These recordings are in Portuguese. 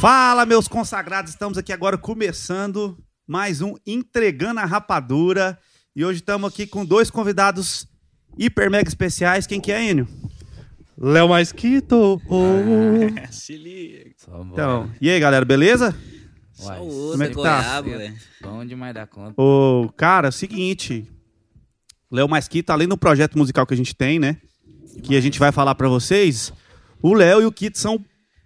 Fala, meus consagrados, estamos aqui agora começando mais um Entregando a Rapadura. E hoje estamos aqui com dois convidados hiper mega especiais. Quem que é, Enio? Léo Masquito. Oh. Se liga. Então, e aí, galera, beleza? Uai, como é que tá? goiaba. Bom demais da conta. Ô, cara, é o seguinte. Léo Masquito, além do projeto musical que a gente tem, né? Que a gente vai falar pra vocês. O Léo e o Kito são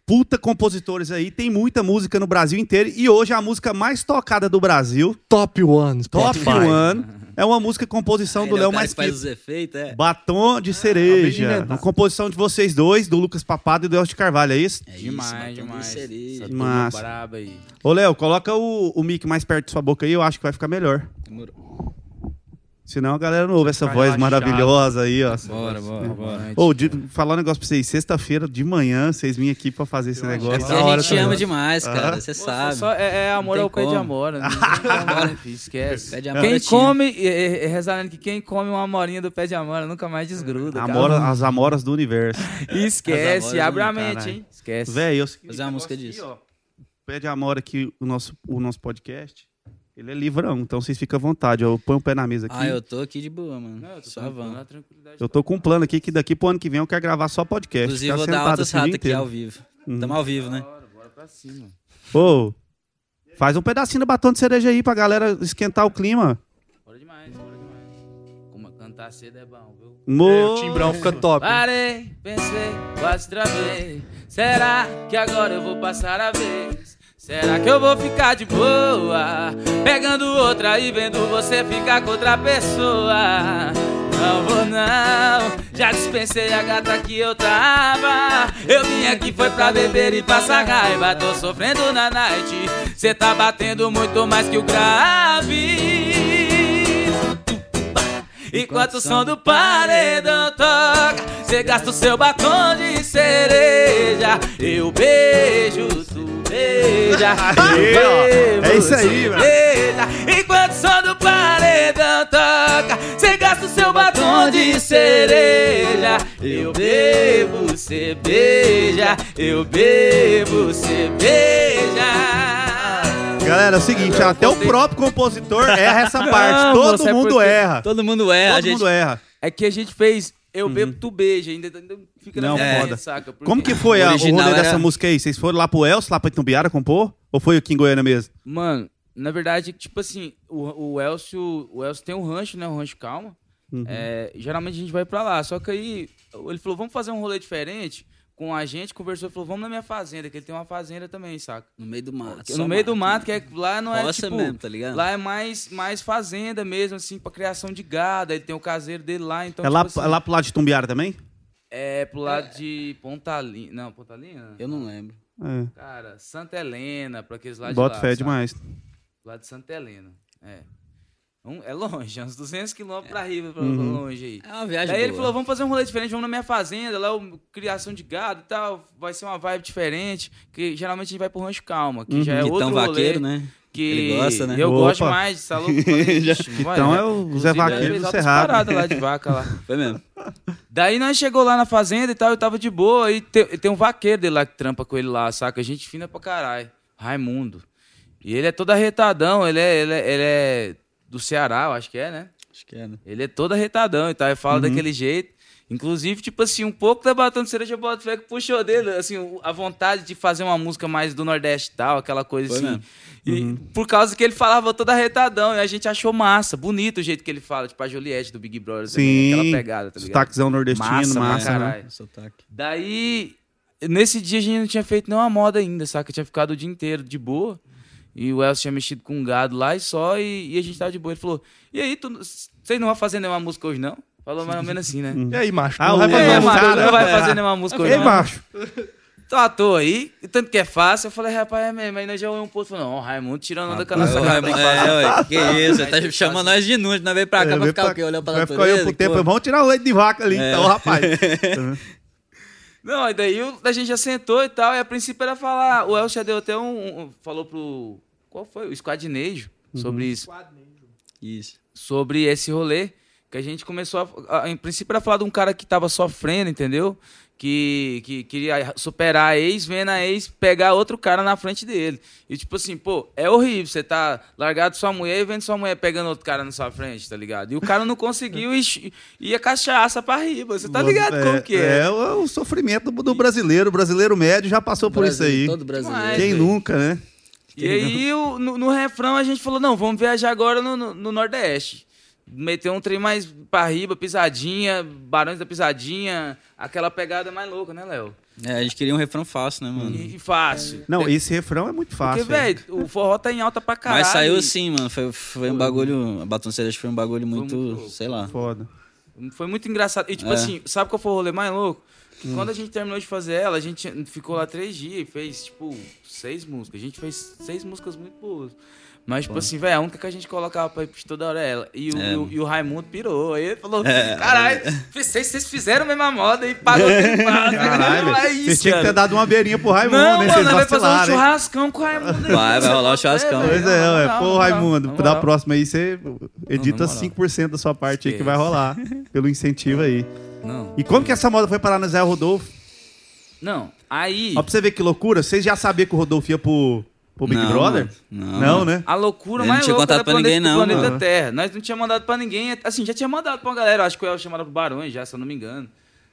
puta compositores aí. Tem muita música no Brasil inteiro. E hoje a música mais tocada do Brasil, Top One. Top Spotify. One, é uma música composição Ele do é Léo cara que faz os efeitos, é? Batom de de cereja. inventar. Uma composição de vocês dois, do Lucas Papado e do Elcio de Carvalho, é isso? É isso, demais, batom de demais. cereja. Massa. braba aí. Ô, Léo, coloca o, o mic mais perto de sua boca aí, eu acho que vai ficar melhor. Demorou. Senão a galera não ouve essa voz relaxado. maravilhosa aí, ó. Bora, bora, bora. Ô, de, falar um negócio pra vocês. Sexta-feira de manhã, vocês vinham aqui pra fazer esse É negócio. Da a hora gente ama demais, cara. Você Pô, sabe. só é, é amor ao tem pé de amora. Filho, esquece. Pé de amora Quem tinha. come, é, é, é, rezando que quem come uma amorinha do pé de amora nunca mais desgruda. Amora, as amoras do universo. Esquece, abre a mente, caralho. hein? Esquece. Véi, eu Fazer uma música disso. Ó, pé de amora aqui, o nosso, o nosso podcast, ele é livrão, então vocês ficam à vontade. Eu ponho o pé na mesa aqui. Ah, eu tô aqui de boa, mano. Não, eu tô Só vamos. na tranquilidade. Eu tô com um plano aqui que daqui pro ano que vem eu quero gravar só podcast. Inclusive, ficar vou dar altas assim ratas aqui ao vivo. Uhum. Tamo ao vivo, né? Bora, bora pra cima. Ô, faz um pedacinho do batom de cereja aí pra galera esquentar o clima. Bora demais, bora demais. Como cantar cedo é bom, viu? Mo... É, o timbrão fica top. Parei, pensei, quase travei. Será que agora eu vou passar a vez? Será que eu vou ficar de boa? Pegando outra e vendo você ficar com outra pessoa. Não vou não, já dispensei a gata que eu tava. Eu vim aqui foi pra beber e passar raiva. Tô sofrendo na night. Cê tá batendo muito mais que o grave. Enquanto o som do paredão toca, cê gasta o seu batom de cereja. Eu beijo, beija. Bebo, É isso aí, velho. beija. Enquanto o som do paredão toca, cê gasta o seu batom de cereja. Eu bebo, cê beija. Eu bebo, cê beija. Galera, é o seguinte, Eu até o próprio compositor erra essa parte. Não, Todo moço, é mundo porque- erra. Todo mundo é, a Todo gente. mundo erra. É que a gente fez Eu Bebo, Tu Beija. Ainda, ainda fica na Não, minha foda. saca? Porque- Como que foi O a- o rolê era- dessa música aí? Vocês foram lá pro Elcio, lá pra Itumbiara compor? Ou foi aqui em Goiânia mesmo? Mano, na verdade, tipo assim, o, o Elcio, o Elcio tem um rancho, né? Um rancho calma. Uhum. É, geralmente a gente vai pra lá. Só que aí ele falou, vamos fazer um rolê diferente com a gente, conversou e falou, vamos na minha fazenda, que ele tem uma fazenda também, saca? No meio do mato. no meio do mato, que é, lá não é Roça tipo... mesmo, tá ligado? Lá é mais, mais fazenda mesmo, assim, pra criação de gado. Aí Ele tem o caseiro dele lá, então, é, lá, tipo é assim, lá pro lado de Tumbiara também? é pro lado de Pontalina. Não, Pontalina? Eu não lembro. É. Cara, Santa Helena, pra aqueles lados Bota de lá. fé sabe? demais. Lá de Santa Helena. É. Um- é longe, é uns 200 quilômetros pra riba, pra Uhum. longe aí. É uma viagem Daí ele falou, vamos fazer um rolê diferente, vamos na minha fazenda, lá eu, criação de gado e tal, vai ser uma vibe diferente, que geralmente a gente vai pro Rancho Calma, que já é Vitão outro rolê. vaqueiro, né? Que Ele gosta, né? Eu Opa. gosto mais, tá louco? Ixi, vai, Então é o Zé Vaqueiro do Cerrado. paradas lá de vaca lá. Foi mesmo. Daí nós chegou lá na fazenda e tal, eu tava de boa, e tem, tem um vaqueiro dele lá que trampa com ele lá, saca? Gente fina pra caralho. Raimundo. E ele é todo arretadão, ele é, ele é, ele é do Ceará, eu acho que é, né? Acho que é, né? Ele é todo arretadão e tal, ele fala daquele jeito. Inclusive, tipo assim, um pouco da Batom de Cereja Bota Fé que puxou dele, assim, a vontade de fazer uma música mais do Nordeste e tal, aquela coisa Foi assim. mesmo. E por causa que ele falava todo arretadão, e a gente achou massa, bonito o jeito que ele fala, tipo a Juliette do Big Brother também, Sim. aquela pegada, tá? Sotaquezão nordestino, Massa massa, né? Sotaque. Daí, nesse dia a gente não tinha feito nenhuma moda ainda, saca? Tinha ficado o dia inteiro de boa. E o Elcio tinha mexido com um gado lá e só, e, e a gente tava de boa. Ele falou: E aí, vocês não vão fazer nenhuma música hoje, não? Falou mais ou menos assim, né? E aí, macho? Ah, não o- vai fazer É, né? não vai fazer nenhuma música hoje, Ei, não? macho. Tô à toa aí, e tanto que é fácil. Eu falei, rapaz, é mesmo. Aí nós já olhamos um pouco e falou, não, o Raimundo tirando onda com a nossa É, cara. que fazer. ué, que isso, Aí tá chamando nós de nude, nós veio pra cá É, pra ficar pra- o quê? Olhando pra Vai ficar aí natureza. pro tempo. Vamos tirar o leite de vaca ali, É. então, rapaz. Não, e daí a gente já sentou e tal, e a princípio era falar. O Elcio já deu até um. um- falou pro. Qual foi? O Squadnejo sobre isso. Isso. Sobre esse rolê. Que a gente começou a, a- Em princípio era falar de um cara que tava sofrendo, entendeu? Que, que queria superar a ex, vendo a ex pegar outro cara na frente dele. E tipo assim, pô, é horrível. Você tá largado sua mulher e vendo sua mulher pegando outro cara na sua frente, tá ligado? E o cara não conseguiu e ia cachaça pra riba. Você tá ligado como que é? É o, o sofrimento do, do brasileiro. O brasileiro médio já passou por isso aí. Todo brasileiro. Demais. Quem velho. nunca, né? E aí, o- no, no refrão, a gente falou, não, vamos viajar agora no, no- no Nordeste. Meter um trem mais pra riba, pisadinha, Barões da Pisadinha, aquela pegada mais louca, né, Léo? É, a gente queria um refrão fácil, né, mano? E, fácil. Não, esse refrão é muito Porque, fácil. velho, o forró tá em alta pra caralho. Mas saiu e assim, mano. Foi, foi um bagulho. A Batom Cereja foi um bagulho muito. muito sei lá. Foda. Foi muito engraçado. E, tipo É. assim, sabe qual foi o rolê mais louco? Hum. Quando a gente terminou de fazer ela, a gente ficou lá três dias e fez, tipo, seis músicas. A gente fez seis músicas muito boas. Mas, tipo assim, velho, a única que a gente colocava pra repetir toda hora é ela. E o, É. o- e o Raimundo pirou. Aí ele falou: É. caralho, vocês, vocês fizeram a mesma moda e pagou tudo Caralho, Não é isso, Vocês tinham que ter dado uma beirinha pro Raimundo, Não, né? mano, vai fazer um churrascão com o Raimundo. aí. Vai, vai rolar o churrascão. Pois é, ué. Pô, Raimundo, na da próxima aí você edita na moral. 5% da sua parte aí que vai rolar. Pelo incentivo aí. Não, E como que essa moda foi parar no Zé Rodolfo? não. Aí. Ó, pra você ver que loucura, vocês já sabiam que o Rodolfo ia pro, pro Big Não, Brother? Não, Não, né? A loucura mais tinha louca contado da pra planeta, ninguém, do não, planeta mano. Terra. Nós não tinha mandado pra ninguém. Assim, já tinha mandado pra uma galera. Acho que o El tinha mandado pro Barões já, se eu não me engano.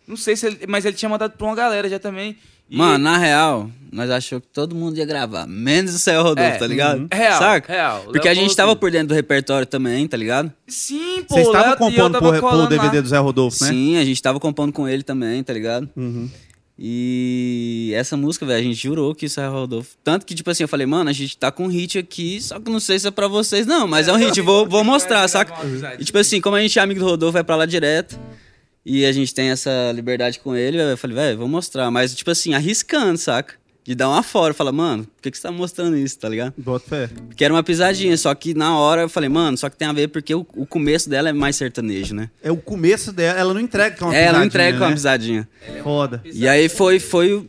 Não sei se ele... Mas ele tinha mandado pra uma galera já também. E- Mano, na real, nós achamos que todo mundo ia gravar. Menos o Céu Rodolfo, É, tá ligado? uhum. Real, Saca? real. Porque Léo a gente tava por dentro do repertório também, tá ligado? Sim, pô. Vocês o estavam eu compondo tava pro, pro DVD lá. do Zé Rodolfo, né? Sim, a gente tava compondo com ele também, tá ligado? Uhum. E essa música, velho, a gente jurou que isso é Rodolfo. Tanto que, tipo assim, eu falei, mano, a gente tá com um hit aqui, só que não sei se é pra vocês, não, mas é um hit, vou, vou mostrar, saca? E tipo assim, como a gente é amigo do Rodolfo, vai pra lá direto. E a gente tem essa liberdade com ele, eu falei, velho, vou mostrar. Mas, tipo assim, arriscando, saca? De dar uma fora. Fala, mano, por que, que você tá mostrando isso, tá ligado? Bota fé. Porque era uma pisadinha, só que na hora eu falei, mano, só que tem a ver porque o, o começo dela é mais sertanejo, né? É o começo dela, ela não entrega com uma É, ela não entrega com uma né? pisadinha. Foda. E aí foi, foi o,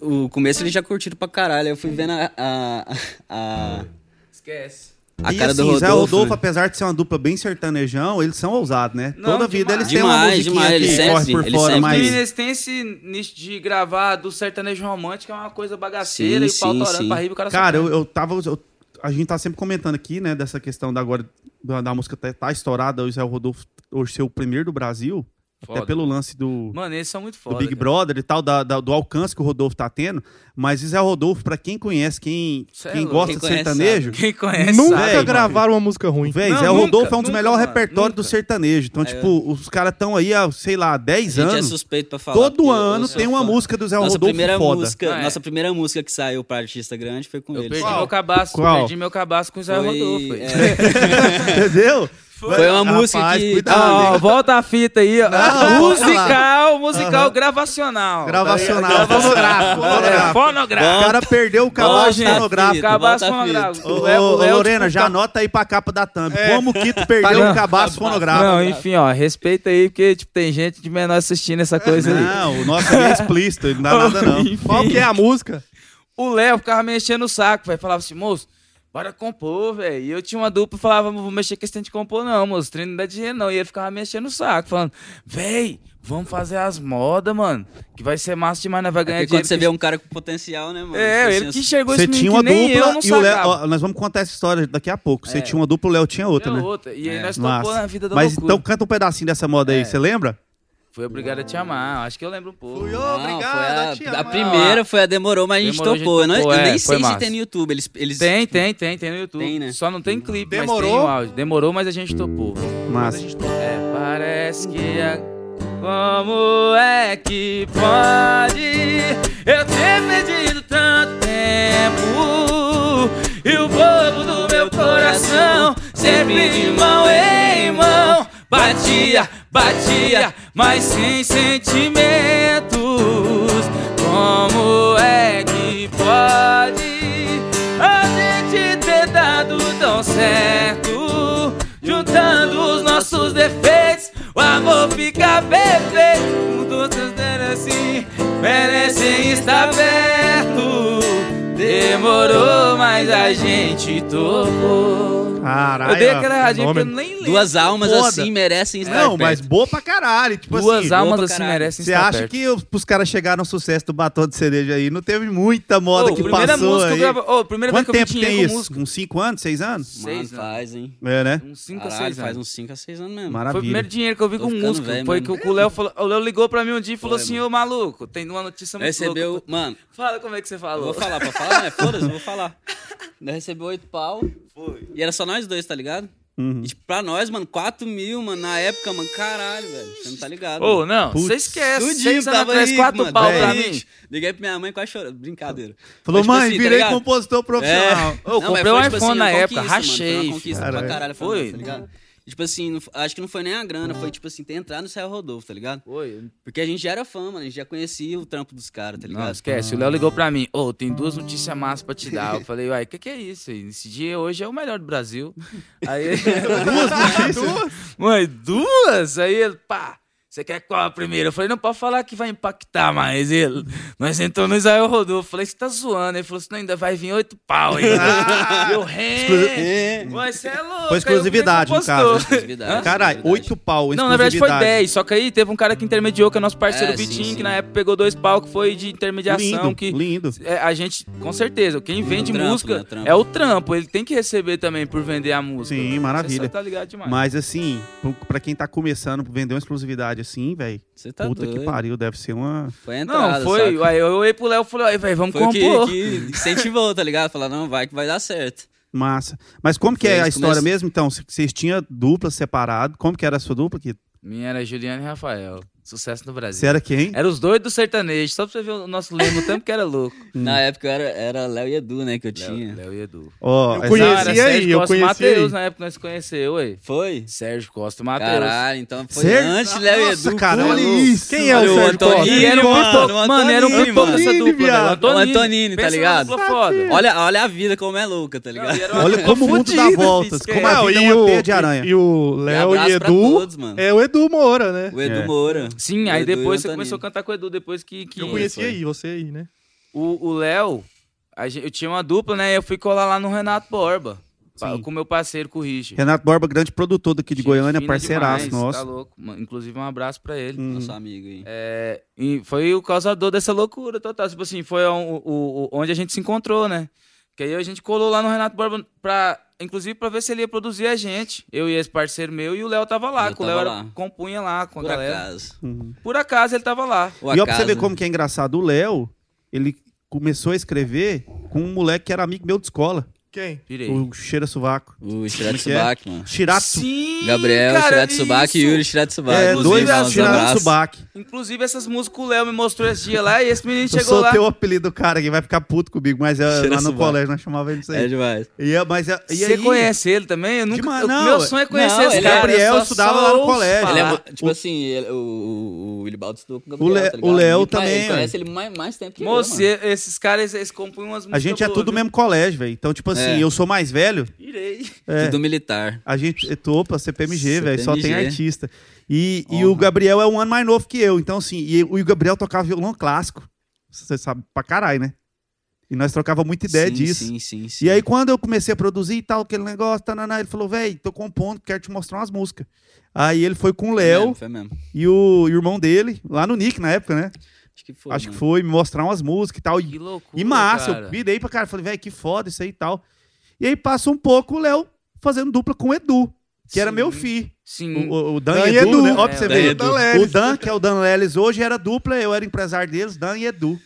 o, o começo eles já curtiram pra caralho. Eu fui vendo a, a, a, Esquece. A e cara assim, do Rodolfo. Zé Rodolfo, né? apesar de ser uma dupla bem sertanejão, eles são ousados, né? Não, Toda vida demais. eles têm uma musiquinha demais, que eles corre sempre- por eles fora, sempre- mas... meninos têm esse nicho de gravar do sertanejo romântico, é uma coisa bagaceira Sim, e pau sim, torando sim. pra riba, o cara Cara, eu, eu tava. eu- a gente tá sempre comentando aqui, né, dessa questão da agora da, da música tá, tá estourada, o Zé Rodolfo hoje ser o primeiro do Brasil, Foda. até pelo lance do, Mano, eles são muito do foda. Big cara. Brother e tal, da- da- do alcance que o Rodolfo tá tendo. Mas o Zé Rodolfo, pra quem conhece, quem, Cê é quem louco. gosta Quem de conhece sertanejo, Quem conhece Nunca sabe, gravaram uma música ruim. Véi, nunca, Rodolfo é um dos melhores mano, repertórios do sertanejo. Então, É, tipo, os caras estão aí há, sei lá, 10 A gente é anos. suspeito pra falar. Todo eu ano tem uma fã. música do Zé Nossa Rodolfo primeira foda. música, Ah, é. nossa primeira música que saiu pra artista grande foi com Eu ele. perdi meu cabaço, perdi meu cabaço com o Zé Rodolfo. é, Entendeu? Foi uma música Rapaz, que- cuidado, Ah, ó, volta a fita aí, ó. Não, musical, musical gravacional. Gravacional, Tá ligado? fonográfico, É, fonográfico. fonográfico. O cara perdeu o cabaço fonográfico. Cabaço fonográfico. Ô, O Léo- ô, o Léo, Lorena, tipo, já tá- anota aí pra capa da thumb. Como o Kito perdeu Não. o cabaço fonográfico. Não, enfim, ó, respeita aí, porque tipo, tem gente de menor assistindo essa coisa aí. Não, o nosso é explícito, não dá nada não. Enfim. Qual que é a música? O Léo ficava mexendo o saco, velho. Falava assim, moço, bora compor, velho. E eu tinha uma dupla e falava, não vou mexer com esse trem de compor, não, moço. O trem não dá dinheiro, não. E ele ficava mexendo o saco, falando, véi, vamos fazer as modas, mano. Que vai ser massa demais, nós vai ganhar Porque quando dinheiro. você que- vê um cara com potencial, né, mano? É, Tipo ele assim, que enxergou Você esse tinha menino uma que nem eu dupla não e o Léo. ó, Nós vamos contar essa história daqui a pouco. Você É. tinha uma dupla, o Léo tinha outra, Tinha né? outra. E aí É. nós topou Massa. na vida da Mas loucura. então canta um pedacinho dessa moda aí, É. você lembra? Fui obrigado a te amar. Acho que eu lembro um pouco. Não, obrigado a a, te a amar. primeira foi a Demorou, mas a gente Demorou, a gente topou. Eu não- topou, eu é, nem foi sei se massa. tem no YouTube. Eles, eles... Tem, tem, tem, tem no YouTube. Tem, né? Só não tem clipe, Demorou? mas tem o áudio. Demorou, mas a gente topou. Massa. É, parece que é. Como é que pode eu ter perdido tanto tempo e o bobo do meu coração sempre de mão em mão batia, batia, mas sem sentimentos. Como é que pode a gente ter dado tão certo? Juntando os nossos defeitos, o amor fica perfeito. Todos assim, merecem estar perto. Demorou, mas a gente tocou. Caralho. Eu dei aquela nome- porque eu nem lembro. Duas almas Foda. assim merecem estar Não, perto. mas boa pra caralho. Tipo Duas assim, almas boa assim caralho. merecem Você estar acha perto. que os, os caras chegaram no sucesso do batom de cereja aí? Não teve muita moda Ô, que primeira passou música aí. eu gravo... Ô, primeira Quanto vez tempo que eu vi tem isso? Uns 5 anos, 6 anos? Mano, Seis anos. faz, hein? É, né? Uns 5 a Caralho, 6 faz anos. uns 5 a 6 anos mesmo. Maravilha. Foi o primeiro dinheiro que eu vi Tô com música. foi mesmo. que o Léo falou. O Léo ligou pra mim um dia e falou assim: Ô maluco, tem uma notícia muito Recebeu. louca. Mano, Fala como é que você falou. vou falar pra falar, né? Foda-se, eu vou falar. Nós recebeu 8 pau. E era só nós dois, tá ligado? Uhum. E tipo, pra nós, mano, 4 mil, mano, na época, mano, caralho, velho. Você não tá ligado. Ô, mano. não, você esquece. Tudinho Seis anos tava atrás, rico, quatro mano, pau tava pra mim. Liguei pra minha mãe quase chorando. Brincadeira. Falou, Mas, tipo mãe, assim, tá virei ligado? compositor profissional. Ô, Não, comprei mas um foi, tipo iPhone assim, na época, conquista, mano, Foi rachei. uma conquista Caralho. pra caralho, Foi. nós, tá ligado? E, tipo assim, não- acho que não foi nem a grana, foi tipo assim, ter entrado no Céu Rodolfo, tá ligado? Foi. Porque a gente já era fã, mano, a gente já conhecia o trampo dos caras, tá Não, ligado? esquece. O Léo ligou pra mim. Ô, tem duas notícias massas pra te dar. Eu falei, uai, o que, que é isso? aí? Esse dia hoje é o melhor do Brasil. Aí. Duas notícias. Mãe, duas? Aí ele, pá. Você quer qual a primeira? Eu falei, não pode falar que vai impactar mais. Ele, nós entramos no Israel Rodolfo. Eu falei, você tá zoando. Ele falou assim, não, ainda vai vir oito pau ainda. Eu rei. É. Mas você é louco. Foi exclusividade, no caso. Exclusividade. Caralho. 8 pau, Não, na verdade foi. 10, só que aí teve um cara que intermediou, que é nosso parceiro É, Vitinho, sim. que na época pegou dois pau, que foi de intermediação, Lindo, que lindo. é, a gente, com certeza, quem vende trampo, música né, é o trampo, ele tem que receber também por vender a música. Sim, maravilha. tá ligado demais. Mas assim, pra- pra quem tá começando, vender uma exclusividade assim, velho. Você tá puta doido. que pariu, deve ser uma. Foi a entrada, Não, foi, saca? aí eu olhei pro Léo e falei, "Ai, velho, vamos Foi o que, compor. que incentivou, tá ligado? Falar, não, vai que vai dar certo. Massa. Mas como que Foi é a história mesmo, então? Vocês tinham dupla separado. Como que era a sua dupla aqui? Minha era Juliana e Rafael, sucesso no Brasil. Você era quem? Era os dois do sertanejo, só pra você ver o nosso lema, o tempo que era louco. Na época era, era Léo e Edu, né, que eu tinha. Léo, Léo e Edu. Ó, Eu essa- conheci Não, era aí, Sérgio eu Costa conheci Matheus aí. na época que nós se conheceu, ué. Foi? Sérgio Costa e Matheus. Caralho, então foi antes Léo e Edu. cara, pô. olha isso. Quem é o Sérgio Costa? Antonini, E era um mano, pipoco, o mano, era um Antonini, mano. essa Antonini, dupla, viado. velho. O Antonini, tá ligado? Olha, olha a vida como é louca, tá Não, ligado? e era uma Olha como o mundo dá voltas. Como a Não, vida é uma teia de aranha. e o Léo e Edu mano. é o Edu Moura, né? O Edu É. Moura. Sim, aí Edu e depois você começou a cantar com o Edu, depois que... que Eu conheci aí, você aí, né? O o Léo, a gente- eu tinha uma dupla, né? Eu fui colar lá no Renato Borba, Sim. com meu parceiro, com o Richard. Renato Borba, grande produtor daqui de Gente Goiânia, parceiraço demais, nosso. Tá louco. Mano, Inclusive, um abraço pra ele. Hum. Nosso amigo aí. É, e foi o causador dessa loucura total. Tipo assim, foi o, o- o- onde a gente se encontrou, né? Que aí a gente colou lá no Renato Borba pra. Inclusive pra ver se ele ia produzir a gente. Eu e esse parceiro meu e o Léo tava lá. Eu que o Léo lá. compunha lá com a Por galera. acaso. Por acaso ele tava lá. O E ó, pra você acaso. ver como que é engraçado, o Léo, ele começou a escrever com um moleque que era amigo meu de escola, Quem? Virei. o Cheira Sovaco. O Shirati que é? Subac, mano. Shirato. Sim, Gabriel, cara, Shirati Subac e. Yuri Shirati Subac. É, Inclusive, dois as- Shirato. Subac. Inclusive, essas músicas o Léo me mostrou esse dia lá e esse menino Eu chegou lá. soltei o apelido do cara que vai ficar puto comigo, mas é, Cheira lá no colégio nós chamava ele disso É aí. demais. E, é- mas, é- e Você aí, conhece ele também? Eu nunca, Demais, eu- não, meu sonho é conhecer não, esse ele- cara. Gabriel eu só- estudava só lá no colégio. Ele é, tipo assim, ele- o, o, o Willibaldo estudou com o Gabriel, O tá o? Léo também, Ele conhece ele mais, mais tempo que Moço, eu, esses caras, eles compõem umas A músicas gente é tudo do mesmo colégio, velho. Então, tipo assim, É. eu sou mais velho. Irei. é, Tudo militar. A gente, é topa, CPMG, velho, só tem artista. E, e o Gabriel é um ano mais novo que eu, então assim, e o Gabriel tocava violão clássico. Você sabe pra caralho, né? E nós trocava muita ideia sim, disso. Sim, sim, sim. E aí, quando eu comecei a produzir e tal, aquele negócio, tananá, ele falou, velho, tô compondo, quero te mostrar umas músicas. Aí ele foi com o Léo e o irmão dele, lá no Nick na época, né? Acho que foi. Acho que mano. foi, me mostrar umas músicas e tal. Que E, loucura, e massa, cara. eu virei pra cara, falei, velho, que foda isso aí e tal. E aí passa um pouco o Léo fazendo dupla com o Edu, que era Sim. meu fi. Sim. O, o- o Dan, Dan e Edu, Edu. né? Ó, pra É, você Dan ver. Edu. O Dan, que é o Dan Leles hoje, era dupla, eu era empresário deles, Dan e Edu.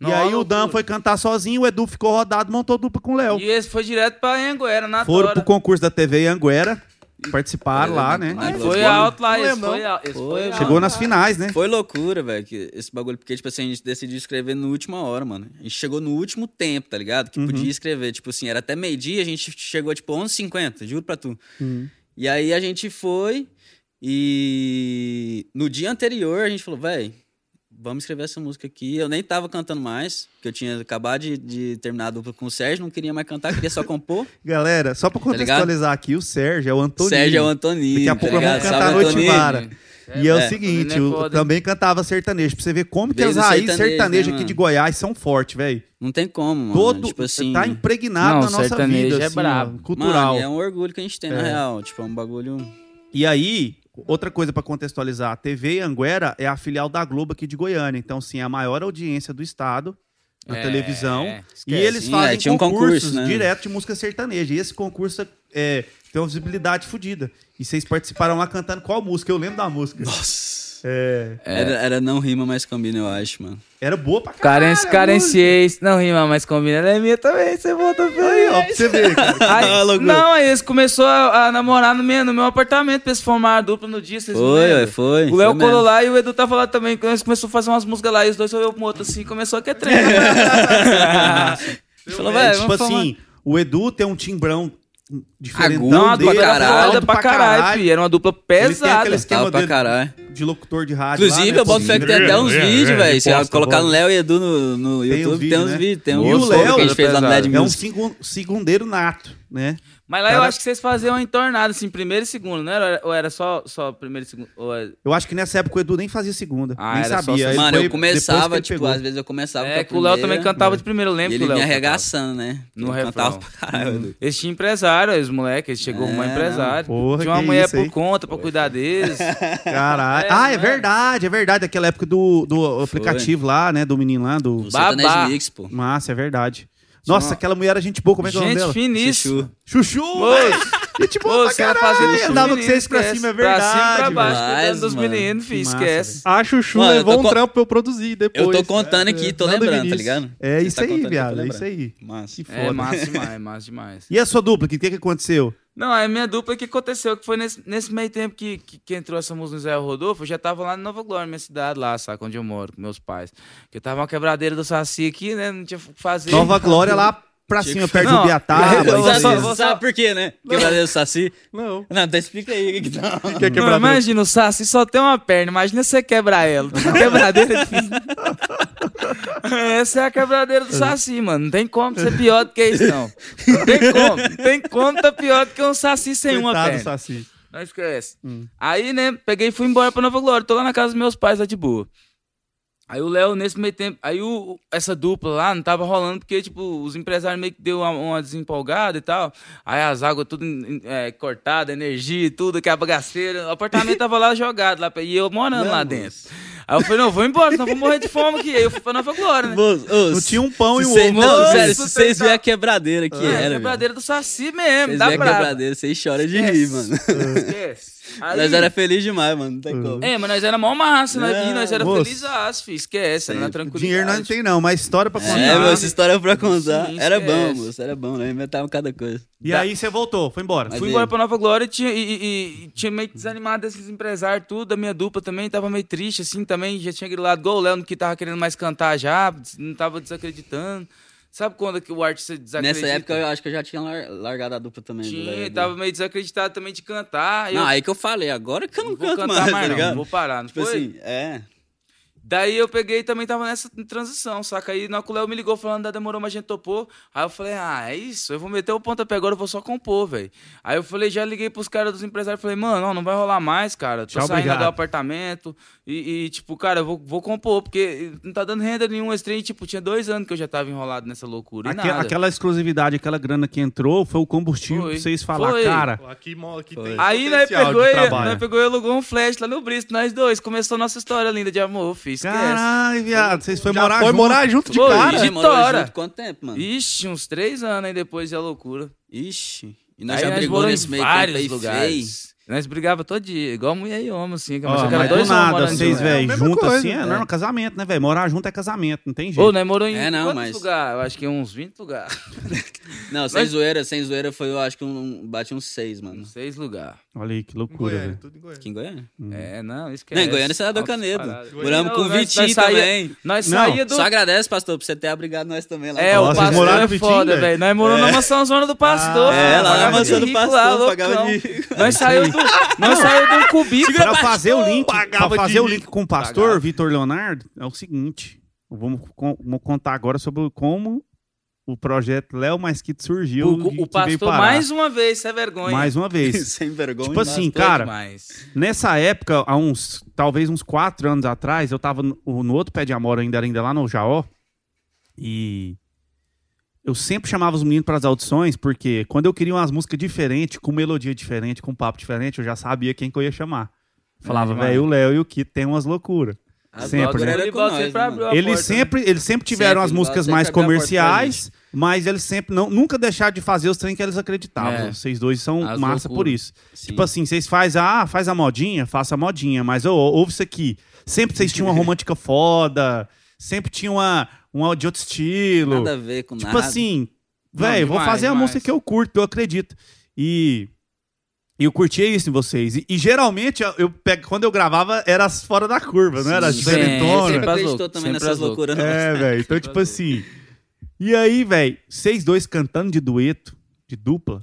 E aí o loucura. Dan foi cantar sozinho, o Edu ficou rodado, montou dupla com o Léo. E esse foi direto pra Anguera, na Foram tora. pro concurso da TV Anguera, participaram É, lá, né? Mas Foi alto lá, esse foi esse Foi. Chegou nas finais, né? Foi loucura, velho, que esse bagulho. Porque, tipo assim, a gente decidiu escrever no última hora, mano. A gente chegou no último tempo, tá ligado? Que Uhum. podia escrever. Tipo assim, era até meio-dia, a gente chegou, tipo, 11h50, juro pra tu. Uhum. E aí a gente foi e no dia anterior a gente falou, velho, vamos escrever essa música aqui. Eu nem tava cantando mais, porque eu tinha acabado de, de terminar a dupla com o Sérgio, não queria mais cantar, queria só compor. Galera, só pra Tá contextualizar aqui, o Sérgio é o Antônio. Sérgio é o Antoninho. Daqui a tá pouco nós vamos cantar Salve, Noite. Vara. E é, o É, seguinte, Antônio é eu também cantava sertanejo. Pra você ver como que as o raízes sertanejo, sertanejas né, aqui de Goiás são fortes, velho. Não tem como, mano. Todo tipo assim, tá impregnado Não, na nossa sertanejo vida, é assim, brabo. cultural. Mano, é um orgulho que a gente tem, na É. real. Tipo, é um bagulho... E aí, outra coisa pra contextualizar, a TV Anguera é a filial da Globo aqui de Goiânia. Então, sim, é a maior audiência do estado na É, televisão. E eles Sim, fazem é, um concursos concurso, né? direto de música sertaneja. E esse concurso é, tem uma visibilidade fodida. E vocês participaram lá cantando qual música? Eu lembro da música. Nossa. É, Era, era não rima, mas combina, eu acho, mano. era boa pra caralho. A carenciei. Não rima, mas combina. Ela é minha também. Você volta música. Aí, ó, pra você ver, cara. Aí, não, aí eles começaram a, a namorar no meu, no meu apartamento pra eles formar a dupla no dia, vocês Foi, ué, foi. O Léo colou lá e o Edu tava lá também. Quando eles começaram a fazer umas músicas lá e os dois olhou pro outro assim e começou a que trem. Falou, É, velho, tipo assim, o Edu tem um timbrão diferentão Agudo Não, a dele, era caralho, foda alto pra caralho, filho. Era uma dupla Ele tem pesada. aquele esquema Tava pra dele caralho. De locutor de rádio. Inclusive, lá, né? eu boto fé que tem até uns É, é, vídeos, é, velho. Se colocar no. Léo e Edu no, no Tem YouTube, uns tem uns né? vídeos. Tem um E o Léo que a gente fez lá no. Led É um segundeiro nato, né? Mas lá eu Cara- acho que vocês faziam uma entornada, assim, primeiro e segundo, não era? Ou era só, só primeiro e segundo? Ou é- Eu acho que nessa época o Edu nem fazia segunda. Ah, nem só sabia. Ele Mano, foi eu começava, ele tipo, pegou. às vezes eu começava É, com que o Léo também cantava de primeiro, eu E lembro ele que o Léo cantava. arregaçando, né? No Ele cantava refrão. pra caralho. Eles tinham empresário, os moleques, eles chegou É, uma não. empresária. Porra, Tinha uma mulher aí. por conta pra cuidar deles. Caralho. É, ah, é né? verdade, é verdade. Aquela época do, do aplicativo lá, né? Do menino lá, do. Sertanejo Babá. Mix, pô. Massa, é verdade. Nossa, aquela mulher era gente boa, como é que é o nome Gente dela? finíssima. Chuchu! Moço, Gente boa Ô, pra caralho. Andava com vocês pra esquece. cima, é Pra verdade. cima e pra baixo, Mas, cuidando dos meninos, filho, esquece. A Chuchu Mano, eu levou um co- trampo pra eu produzir depois. Eu tô contando aqui, tô lembrando, tá ligado? É Você isso tá aí, viado. É isso aí. Massa. Que foda. É massa demais, massa demais. E a sua dupla, o que, que, que aconteceu? Não, a minha dupla, o que aconteceu? Que foi nesse, nesse meio tempo que, que, que entrou essa música no Zé Rodolfo, eu já tava lá em Nova Glória, minha cidade lá, saca? Onde eu moro, com meus pais. Que eu tava uma quebradeira do Saci aqui, né? Não tinha o que fazer. Nova Glória lá pra cima, perto do vou Sabe por quê, né? Quebradeiro do Saci. Não. Não, então explica aí o que que tá. Que é Não, quebradeira. imagina, o Saci só tem uma perna, imagina você quebrar ela. Uma quebradeira é difícil. Essa é a quebradeira do Saci, mano. Não tem como ser pior do que isso, não. Não tem como. Não tem como tá pior do que um Saci sem uma Coitado, perna. Saci. Não esquece. Hum. Aí, né, peguei e fui embora pra Nova Glória. Tô lá na casa dos meus pais, lá de boa. Aí o Léo, nesse meio tempo, aí o, essa dupla lá não tava rolando porque, tipo, os empresários meio que deu uma, uma desempolgada e tal. Aí as águas tudo é, cortadas, energia e tudo, que a bagaceira. O apartamento tava lá jogado, lá, pra- e eu morando lá dentro. Aí eu falei, não, vou embora, senão vou morrer de fome aqui. Aí eu fui pra Nova Glória, né? Não tinha um pão e um cê- ovo. Não, Moço, sério, se vocês verem a quebradeira que É, era, velho. quebradeira do Saci mesmo, Vocês dá verem a brava. quebradeira, vocês choram de rir, mano. Esquece. Aí- Nós era feliz demais, mano. Não tem como. É, mas nós era mó massa, nós, É, e nós era moço. felizes, filho. Esquece, era na tranquilidade. Dinheiro nós não tem, não, mas história pra contar. É, essa história pra contar. Sim, era bom, esquece. moço. Era bom, né? Inventava cada coisa. E aí você voltou, foi embora. Mas Fui embora aí? pra Nova Glória e tinha, e, e- e tinha meio que desanimado desses empresários, tudo. Da minha dupla também tava meio triste, assim, também. Já tinha grilado igual o Léo, que tava querendo mais cantar já, não tava desacreditando. Sabe quando que o artista desacredita? Nessa época eu acho que eu já tinha lar- largado a dupla também. Tinha, tava meio desacreditado também de cantar. Não, eu aí que eu falei, agora que eu não, vou canto cantar mais, mais, tá não, ligado? vou parar, não Tipo foi? assim, é. Daí eu peguei e também tava nessa transição, saca? Aí na Léo me ligou falando, da demorou, mas a gente topou. Aí eu falei, ah, é isso, eu vou meter o pontapé agora, eu vou só compor, velho. Aí eu falei, já liguei pros caras dos empresários, falei, mano, não, não vai rolar mais, cara. Tô Tchau, saindo obrigado. do apartamento e, e, tipo, cara, eu vou, vou compor, porque não tá dando renda nenhuma. Esse trem, tipo, tinha dois anos que eu já tava enrolado nessa loucura e nada. aquela exclusividade, aquela grana que entrou, foi o combustível Foi. pra vocês falar, Foi. cara. Aqui, aqui Foi. tem Aí nós potencial pegou, de e, nós pegou e alugou um flash lá no Bristol, nós dois. Começou nossa história linda de amor, fiz, esquece. Caralho, viado, vocês foram morar foi junto. morar junto de Foi. cara. de tora. junto quanto tempo, mano? Ixi, uns três anos aí depois de a loucura. Ixi. E nós Aí já nós brigou moramos nesse em meio tempo vários aí, feio. lugares. Nós brigava todo dia, igual mulher e homem, assim. que Ó, mas do dois homens nada, vocês. É velho, mesma junto coisa, assim, é, é. normal, casamento, né, velho? Morar junto é casamento, não tem jeito. Ô, nós morou em É, não, quantos mas- lugares? Eu acho que uns 20 lugares. Não, sem Mas- zoeira, sem zoeira foi, eu acho que um, bate uns seis, mano. Seis lugares. Olha aí, que loucura, velho. tudo em Goiânia. Aqui em Goiânia. É, não, Não, esquece. em Goiânia você do Altas Canedo. paradas. Moramos com o Não, Vitinho também. Nós Não, saía do... Só agradece, pastor, por você ter abrigado nós também lá. É, o pastor é foda, velho? Nós moramos na mansão zona do pastor. É, lá na mansão do pastor, pagava de. Nós saímos do nós saiu de um cubículo. Pra fazer o link, pra fazer o link com o pastor. Vitor Leonardo, é o seguinte. Vamos, vamos contar agora sobre como o projeto Léo Masquito surgiu. O, o que veio pastor, parar. mais uma vez, é vergonha. Mais uma vez. Sem vergonha. Tipo assim, cara, demais. nessa época, há uns, talvez uns quatro anos atrás, eu tava no, no outro pé de amor ainda, ainda lá no Jaó. E eu sempre chamava os meninos para as audições, porque quando eu queria umas músicas diferentes, com melodia diferente, com papo diferente, eu já sabia quem que eu ia chamar. Falava, demais. velho, o Léo e o Kito tem umas loucuras. A Sempre, né? Ele nós, sempre né, a Eles porta, sempre, eles sempre tiveram Sempre, as músicas mais a comerciais, mas eles sempre não, nunca deixaram de fazer os trem que eles acreditavam. É. Vocês dois são As massa por isso. Sim. Tipo assim, vocês fazem, ah, faz a modinha, faça a modinha, mas ô, ouve isso aqui. Sempre vocês tinham uma romântica foda, sempre tinha uma, uma de outro estilo. Nada a ver com tipo nada. assim, Não, velho, vou demais, fazer a demais. música que eu curto, que eu acredito. E e eu curtia isso em vocês. E, e geralmente, eu, eu pego, quando eu gravava, era as fora da curva, não era? Diferentona. Sempre acreditou também sempre nessas loucuras. É, velho. Então, tipo assim. E aí, velho, vocês dois cantando de dueto, de dupla,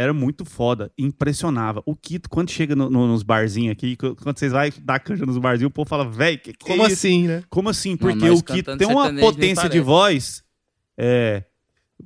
era muito foda. Impressionava. O Kito, quando chega no- no- nos barzinhos aqui, qu- quando vocês vão dar canja nos barzinhos, o povo fala, velho, que, que Como é isso? assim, né? Como assim? Porque nós o Kito tem uma potência de voz é,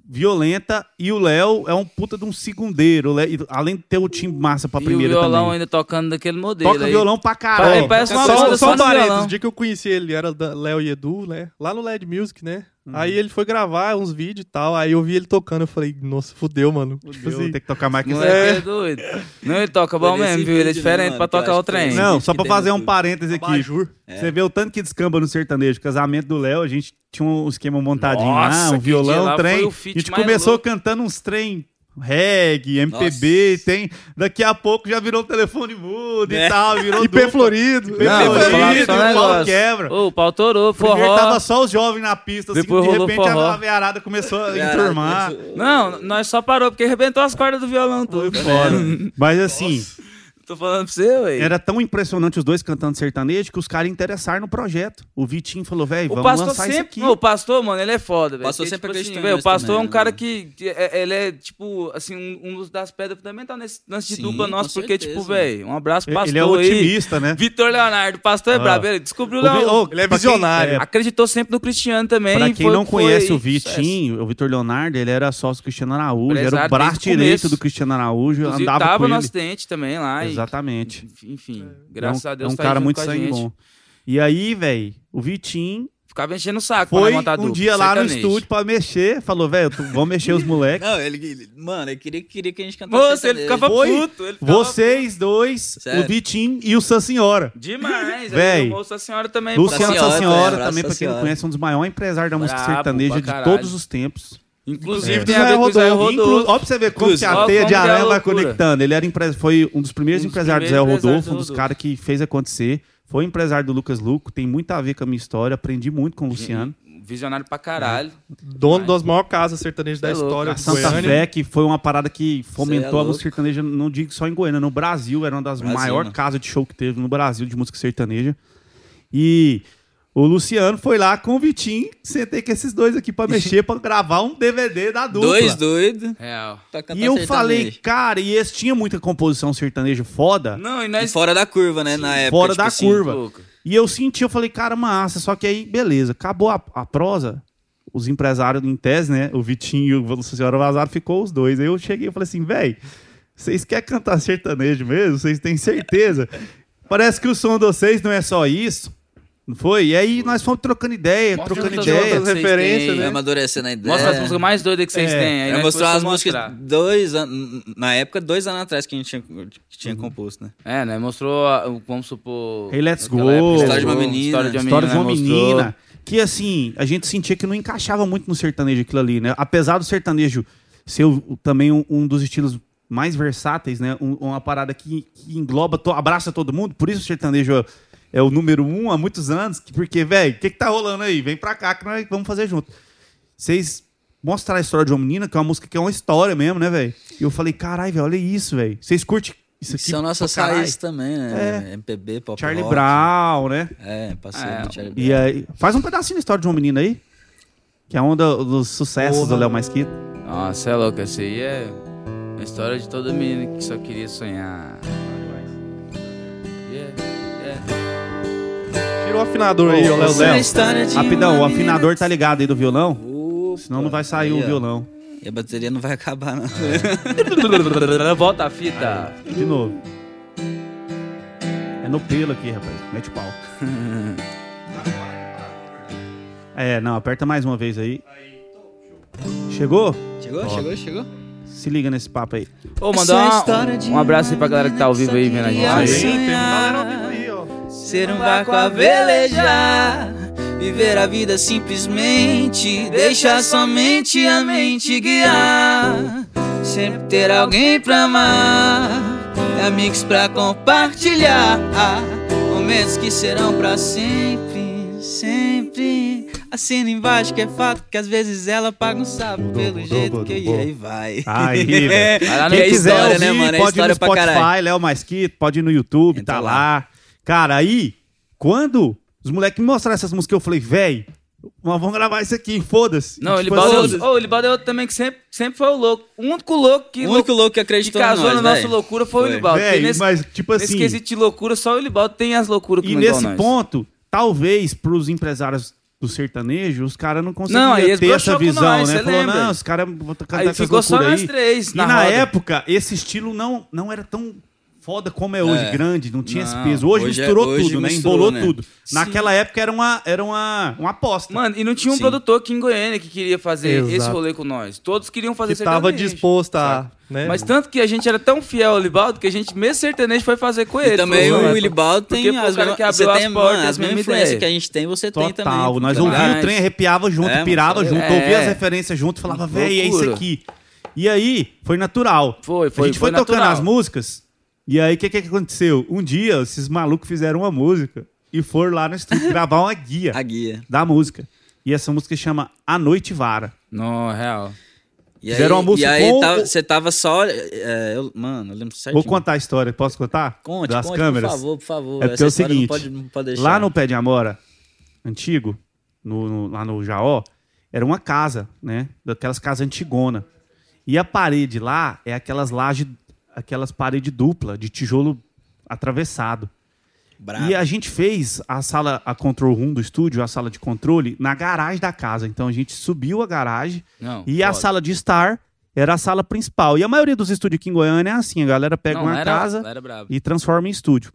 violenta e o Léo é um puta de um segundeiro. Léo- além de ter o time massa pra E o primeira violão também. ainda tocando daquele modelo. Toca aí. violão pra caralho. parece uma só, banda só só um no parênteses, o dia que eu conheci ele, era da Léo e Edu, né? Lá no LED Music, né? Uhum. Aí ele foi gravar uns vídeos e tal, aí eu vi ele tocando, eu falei, nossa, fudeu, mano. Tipo Fudeu, assim, tem que tocar mais que isso. É. é doido. Não, ele toca bom mesmo, viu? Ele é né, diferente mano, pra tocar o trem. Não, só pra fazer um parêntese aqui. abajur. É. Você vê o tanto que descamba no sertanejo. Casamento do Léo, a gente tinha um esquema montadinho Nossa, lá, um violão, lá um trem. A gente começou louco. cantando uns trem reggae, MPB, Nossa. tem. Daqui a pouco já virou telefone mudo e É. tal, virou IP Florido. IP Florido, um o pau quebra. O pau torou, Primeiro forró. tava só os jovens na pista, assim, Depois de repente forró. a veiarada começou a enturmar. começou- Não, nós só parou porque arrebentou as cordas do violão tudo. Fora. Mas assim, Tô falando pra você, ué. era tão impressionante os dois cantando sertanejo que os caras interessaram no projeto. O Vitinho falou, velho, O vamos pastor lançar isso sempre. aqui. O pastor, mano, ele é foda, velho. Pastor sempre tipo acreditou em velho, O pastor é também, um cara né, que. que é- Ele é, tipo, assim, um, um das pedras fundamentais nesse lance de Sim, dupla nosso. Porque, certeza, tipo, velho, um abraço pro pastor Ele é aí. otimista, né? Vitor Leonardo, o pastor é Ah. brabo. Ele descobriu O ô, Ele é pra quem- visionário. é, Acreditou sempre no Cristiano também. Pra quem foi- não foi conhece o sucesso. Vitinho, o Vitor Leonardo, ele era sócio do Cristiano Araújo, era o braço o direito do Cristiano Araújo, andava tava com no ele. acidente também lá. Exatamente. enfim, É graças um, a Deus é um tá cara muito sangue bom. E aí, velho, o Vitinho Ficava enchendo o saco pra foi montar um dia lá no sertanejo. estúdio pra mexer, falou, velho, vamos mexer os moleques. Não, ele, ele- Mano, ele queria, queria que a gente cantasse Moça, ele sertanejo. ficava Foi puto. Ele ficava Vocês dois, Sério? o Vitinho e o San Senhora. Demais. Véi. Aí, Nossa Senhora também. Luciano Senhora, San Senhora, também, pra quem não conhece, um dos maiores empresários da música Brabo sertaneja pra de todos os tempos. Inclusive É. tem a ver com o Zé Rodolfo. Inclu- Ó, pra você ver como que a teia de é a aranha vai conectando. Ele era empre... foi um dos primeiros Um dos empresários do Zé primeiros Rodolfo, empresários um do dos caras que fez acontecer. Foi empresário do Lucas Luco, tem muito a ver com a minha história. Aprendi muito com o Luciano. Visionário pra caralho. Dono das maiores casas sertanejas da É louco. história A do Santa Goiânia. Fé, que foi uma parada que Cê fomentou é a música sertaneja, não digo só em Goiânia, no Brasil, era uma das maiores né? casas de show que teve no Brasil de música sertaneja. E o Luciano foi lá com o Vitinho, sentei com esses dois aqui pra mexer, pra gravar um DVD da dupla. Dois doidos. Real. cantar E eu sertanejo. falei, cara, e esse tinha muita composição sertaneja foda, Não, e E nós... fora da curva, né? Na época. fora tipo da assim, curva. Louco. E eu senti, eu falei, cara, massa. Só que aí, beleza, acabou a, a prosa. Os empresários em tese, né? O Vitinho e o Senhora Vazaro ficou os dois. Aí eu cheguei e falei assim, velho, vocês querem cantar sertanejo mesmo? Vocês têm certeza? Parece que o som de vocês não é só isso. Não foi? E aí nós fomos trocando ideia, Mostra trocando ideia. outras referências, né? amadurecendo a ideia. Mostra as músicas mais doidas que vocês É. têm. Aí nós mostrar as músicas dois anos. Na época, dois anos atrás que a gente tinha, que tinha composto, né? É, né? Mostrou, vamos supor... Hey, Let's Go. época, História de uma menina. História de uma História de menina, uma né, menina. Que assim, a gente sentia que não encaixava muito no sertanejo aquilo ali, né? Apesar do sertanejo ser também um, um dos estilos mais versáteis, né? Um- uma parada que, que engloba, to- abraça todo mundo. Por isso o sertanejo é, é o número um há muitos anos. que- Porque, velho, o que, que tá rolando aí? Vem pra cá que nós vamos fazer junto. Vocês mostraram a história de uma menina, que é uma música que é uma história mesmo, né, velho? E eu falei, caralho, velho, olha isso, velho. Vocês curtem isso aqui? São nossas raízes também, né? MPB, pop Charlie rock. Brown, né? É, parceiro É, do Charlie Brown. E aí, faz um pedacinho da história de uma menina aí. Que é um do- dos sucessos Porra. do Léo Masquito. Nossa, é louco. Esse aí é a história de toda menina que só queria sonhar. O afinador aí, Ô, Léo. É Léo, de Rapidão, o afinador tá ligado aí do violão? Opa, Senão não vai sair aí, o ó. violão. E a bateria não vai acabar, não. Volta a fita. De novo. É no pelo aqui, rapaz. Mete o pau. É, não, aperta mais uma vez aí. Chegou? Chegou, chegou, chegou. Se liga nesse papo aí. Ô, mandar é de um abraço aí pra galera que tá ao vivo aí vendo a gente. Aí, tem uma galera ao vivo aí, ó. Ser um barco a velejar, viver a vida simplesmente, deixar somente a mente guiar. Sempre ter alguém pra amar, amigos pra compartilhar, momentos que serão pra sempre, sempre. Assina embaixo que é fato que às vezes ela paga um sapo pelo mudou, jeito mudou, que mudou. aí vai. Aí, velho. Quem É quiser história, ouvir, né, mano? É pode ir no Spotify. Léo Masquito, pode ir no YouTube, Entra tá lá. lá. Cara, aí, quando os moleques me mostraram essas músicas, eu falei, véi, nós vamos gravar isso aqui, foda-se. Não, E, ele tipo, outro- Ô, ele Balde outro também que sempre, sempre foi o louco. O único louco que, O único louco que que acreditou casou em na nós, nossa loucura foi, o Foi. Libaldo. véi, nesse, mas, tipo nesse assim, quesito de loucura, só o Libaldo tem as loucuras e que mandou nesse nós. ponto, talvez pros empresários do sertanejo, os caras não conseguiam ter essa visão, nós, né? Falou, lembra? não, os caras vão cantar Aí ficou só nós aí. três E na, na roda. época, esse estilo não, não era tão foda como é hoje, É. grande, não tinha esse Não, peso. Hoje, hoje é- misturou hoje tudo, né? misturou, Embolou né? tudo. Sim. Naquela época era uma, era uma, uma aposta. Mano, e não tinha um Sim. produtor aqui em Goiânia que queria fazer Exato. esse rolê com nós. Todos queriam fazer Que tava disposto a. Né? Mas tanto que a gente era tão fiel ao Libaldo que a gente, mesmo sertanejo, foi fazer com ele. E também o "Mano, Willy Baldo porque tem o as cara que abriu as tem, portas, mano, as as mesmas influências que a gente tem, você tem Total. também. Nós ouvíamos ligado? o trem, arrepiava junto, É, pirava junto, é. ouvia as referências junto, falava, véi, é isso aqui. E aí, foi natural. Foi, foi, A gente foi foi, tocando natural. as músicas, e aí o que, que aconteceu? Um dia, esses malucos fizeram uma música e foram lá no estúdio gravar uma guia A guia. da música. E essa música chama A Noite Vara. Não, real. E Fizeram aí, uma música e aí com tava- você tava só. é, eu- mano, eu lembro certinho. Vou contar a história, posso contar? Conte, das conte, câmeras. por favor, por favor. É porque Essa é o história seguinte, Não pode, não pode deixar. Lá no Pé de Amora, antigo, no, no- lá no Jaó, era uma casa, né? Daquelas casas antigona. E a parede lá é aquelas lajes, aquelas paredes dupla, de tijolo atravessado. Bravo. E a gente fez a sala, a control room do estúdio, a sala de controle, na garagem da casa. Então a gente subiu a garagem Não, e a foda. sala de estar era a sala principal. E a maioria dos estúdios aqui em Goiânia é assim, a galera pega Não, uma era, casa Era e transforma em estúdio.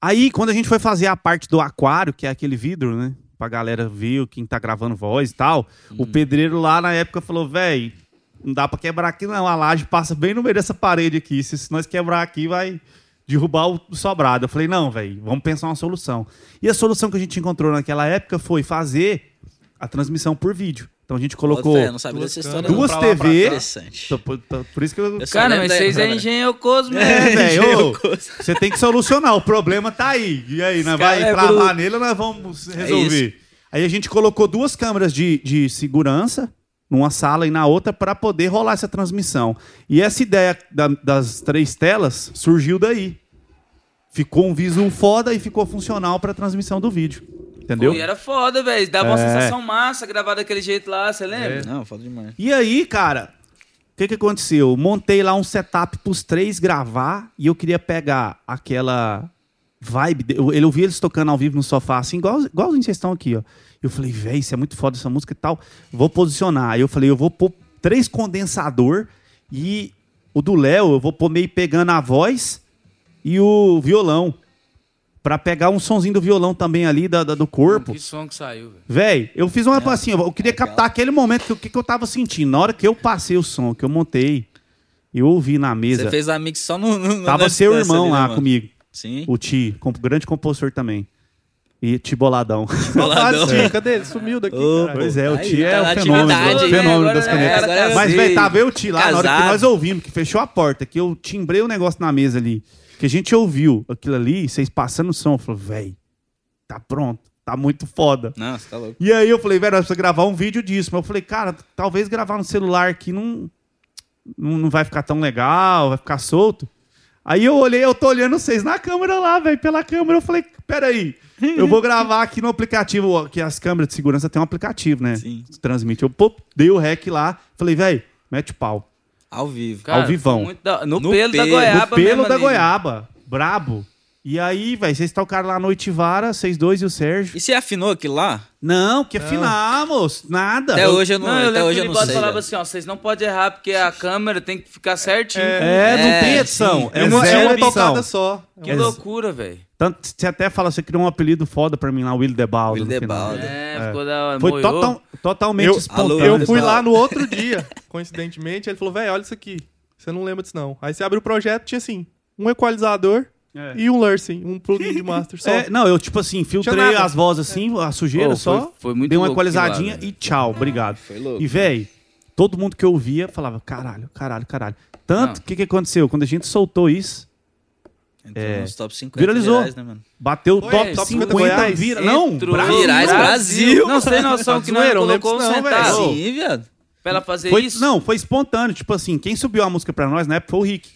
Aí, quando a gente foi fazer a parte do aquário, que é aquele vidro, né? Pra galera ver quem tá gravando voz e tal, o pedreiro lá na época falou, véi, não dá pra quebrar aqui não, a laje passa bem no meio dessa parede aqui, se se nós quebrar aqui vai derrubar o sobrado. Eu falei, não, véi, vamos pensar uma solução. E a solução que a gente encontrou naquela época foi fazer a transmissão por vídeo. Então a gente colocou não sabia duas dessa história. duas não. TV. Interessante. Tô- por, por isso que eu... Cara, mas vocês é engenheiro Cosmo, É, né? velho, você tem que solucionar. O problema tá aí. E aí, nós vai é travar nele ou nós vamos resolver? aí a gente colocou duas câmeras de, de segurança numa sala e na outra para poder rolar essa transmissão. E essa ideia da- das três telas surgiu daí. Ficou um visual foda e ficou funcional para transmissão do vídeo. Entendeu? Pô, e era foda, velho. Dava uma É. sensação massa gravar daquele jeito lá, você lembra? Não, foda demais. E aí, cara, o que, que aconteceu? Montei lá um setup pros três gravar e eu queria pegar aquela vibe. de- Eu, eu ouvi eles tocando ao vivo no sofá, assim, igual, igualzinho vocês estão aqui, ó. Eu falei, véi, isso é muito foda essa música e tal. Vou posicionar. Aí eu falei, eu vou pôr três condensador e o do Léo eu vou pôr meio pegando a voz e o violão. Pra pegar um sonzinho do violão também ali, da, da- do corpo. Que som que saiu, velho. Véi, eu fiz uma assim, eu queria captar aquele momento que o que, que eu tava sentindo. Na hora que eu passei o som, que eu montei, eu ouvi na mesa. Você fez a mix só no. no Tava seu irmão ali, né, lá mano? comigo, Sim. o Ti, comp- grande compositor também. E Ti Boladão. Boladão. Sim, cadê ele? Sumiu daqui, cara. pois é, o Ti tá é na o fenômeno, atividade, o né? fenômeno Agora das é, canetas. é Mas, velho, tava eu o Ti lá, na hora que Casado. nós ouvimos, que fechou a porta, que eu timbrei o negócio na mesa ali, que a gente ouviu aquilo ali, vocês passando o som, eu falei, véi, tá pronto, tá muito foda. Não, você tá louco. E aí eu falei, velho, nós precisamos gravar um vídeo disso. Mas eu falei, cara, talvez gravar no celular aqui não, não, não vai ficar tão legal, vai ficar solto. Aí eu olhei, eu tô olhando vocês na câmera lá, velho, pela câmera. Eu falei, peraí, eu vou gravar aqui no aplicativo, que as câmeras de segurança tem um aplicativo, né? Sim. Transmite. Eu pô, dei o rec lá, falei, velho, mete pau. Ao vivo. Cara, Ao vivão. da- No, No pelo da goiaba no pelo mesmo da ali, goiaba, brabo. E aí, velho, vocês tocaram lá a Noitivara, vocês dois e o Sérgio. E você afinou aquilo lá? Não, que afinamos, nada. Até hoje eu não, Não, eu até lembro hoje que eu ele não pode sei. falava velho. assim, ó, vocês não podem errar porque a câmera tem que ficar certinho. É, não É, tem edição. sim. É, uma, é uma edição. tocada só. Que É. loucura, velho. Tanto, você até fala, você criou um apelido foda pra mim lá, Willy Debaldo. Final. Debaldo. É, ficou da hora. Foi total- totalmente Eu- espontâneo. Eu fui lá no outro dia, coincidentemente, ele falou, velho, olha isso aqui. Você não lembra disso, não. Aí você abre o projeto, tinha assim, um equalizador É. e um Lursing, um plugin de master só. É, não, eu tipo assim, filtrei as vozes assim, a sujeira Pô, só. foi- foi muito dei uma lá, equalizadinha velho. e tchau, obrigado. Foi louco. E, velho, todo mundo que eu ouvia falava, caralho, caralho, caralho. Tanto, o que, que aconteceu? Quando a gente soltou isso, Entrou É. nos top 50 Viralizou. virais, né, mano? bateu Foi, top, top 50, 50 Goiás. vira. Não, Brasil. Virais Brasil. Não, tem noção Tá que não não colocou um centavo velho. Sim, viado. pra ela fazer Foi, isso. não, foi espontâneo. Tipo assim, quem subiu a música pra nós na época foi o Rick.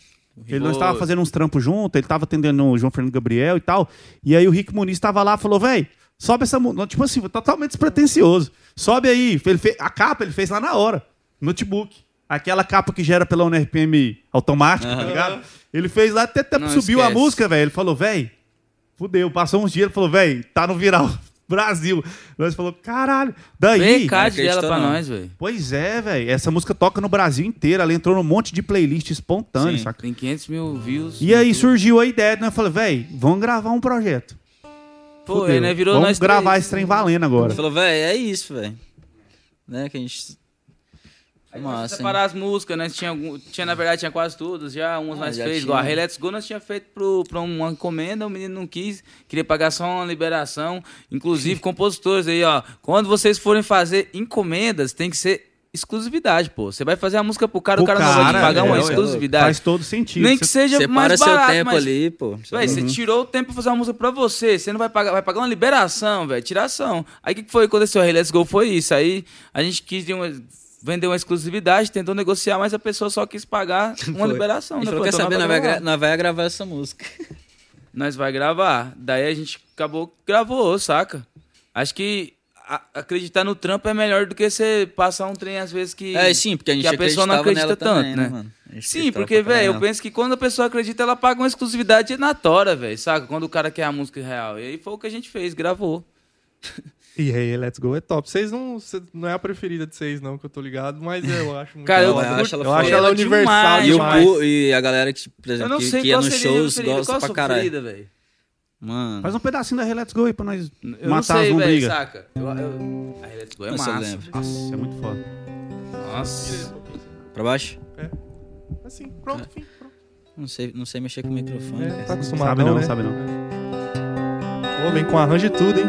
Ele não estava fazendo uns trampos junto, ele tava atendendo o João Fernando Gabriel e tal. E aí o Rick Muniz tava lá e falou, véi, sobe essa música. Tipo assim, totalmente despretensioso. Sobe aí. Ele fez, a capa ele fez lá na hora, notebook. Aquela capa que gera pela UNRPM automática, tá ligado? Ele fez lá, até, até Não subiu a esquece. música, velho. Ele falou, véi, fudeu. Passou uns dias, ele falou, véi, tá no viral. Brasil. Nós falou, caralho. Daí. Card dela pra não. nós, velho. Pois é, velho. Essa música toca no Brasil inteiro. Ela entrou num monte de playlist espontâneo, Sim. saca? Tem 500 mil views. E aí YouTube. surgiu a ideia, né? Eu falei, velho, vamos gravar um projeto. Pô, Fudeu. aí, né, virou vamos nós gravar três. esse trem valendo agora. Ele falou, velho, é isso, velho. Né, que a gente... Aí Massa, separar as músicas, nós tinha, tinha, na verdade, tinha quase todas já, umas Ah, nós já fez, tinha. igual a Hey Let's Go, nós tinha feito pro, pra uma encomenda, o menino não quis, queria pagar só uma liberação, inclusive compositores aí, ó, quando vocês forem fazer encomendas, tem que ser exclusividade, pô, você vai fazer a música pro cara, Pro o cara, não vai te cara, pagar é, uma exclusividade, Faz todo sentido. nem que seja Separa mais seu barato, tempo mas... ali, pô. Véi, você tirou o tempo pra fazer uma música pra você. Você não vai pagar, vai pagar uma liberação, velho. Tiração. Aí o que, que foi que aconteceu? A Hey Let's Go foi isso. Aí a gente quis de uma- vender uma exclusividade, tentou negociar, mas a pessoa só quis pagar uma Foi. liberação. Gente né? falou, quer então saber, nós vai, gra- nós vai gravar essa música. Nós vai gravar. Daí a gente acabou, gravou, saca? Acho que acreditar no trampo é melhor do que você passar um trem às vezes que. É, sim, porque a gente que a pessoa não acredita tanto, também, né? mano? A gente Sim, porque, velho, eu penso que quando a pessoa acredita, ela paga uma exclusividade na tora, velho, saca? Quando o cara quer a música real. E aí foi o que a gente fez, gravou. E aí, Let's Go é top. Vocês não, cê- não é a preferida de vocês, não, que eu tô ligado, mas eu acho muito Cara, eu, eu acho ela eu acho ela ela universal demais, E, o demais. pu- e a galera que, por eu exemplo, que, que ia nos shows gosta pra caralho. velho? Mano, Faz um pedacinho da Let's Go aí pra nós Eu matar as sei, velho, lombrigas. saca? Eu, eu... A Let's Go é Nossa, eu massa. Nossa, é muito foda. Nossa. pra baixo? Assim, pronto, fim, pronto. Não sei, não sei mexer com o microfone. É, tá acostumado, Sabe não, né? sabe não. Pô, vem com arranjo e tudo, hein?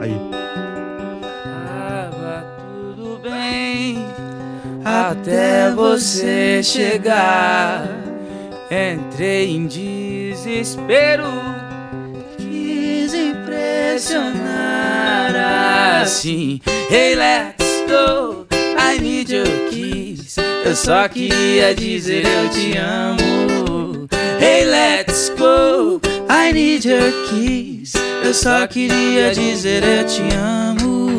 Aí. Tava tudo bem até você chegar. Entrei em desespero, quis impressionar assim. Hey, let's go, I need your kiss. Eu só queria dizer eu te amo. Hey, let's go, I need your kiss. Eu só queria dizer eu te amo.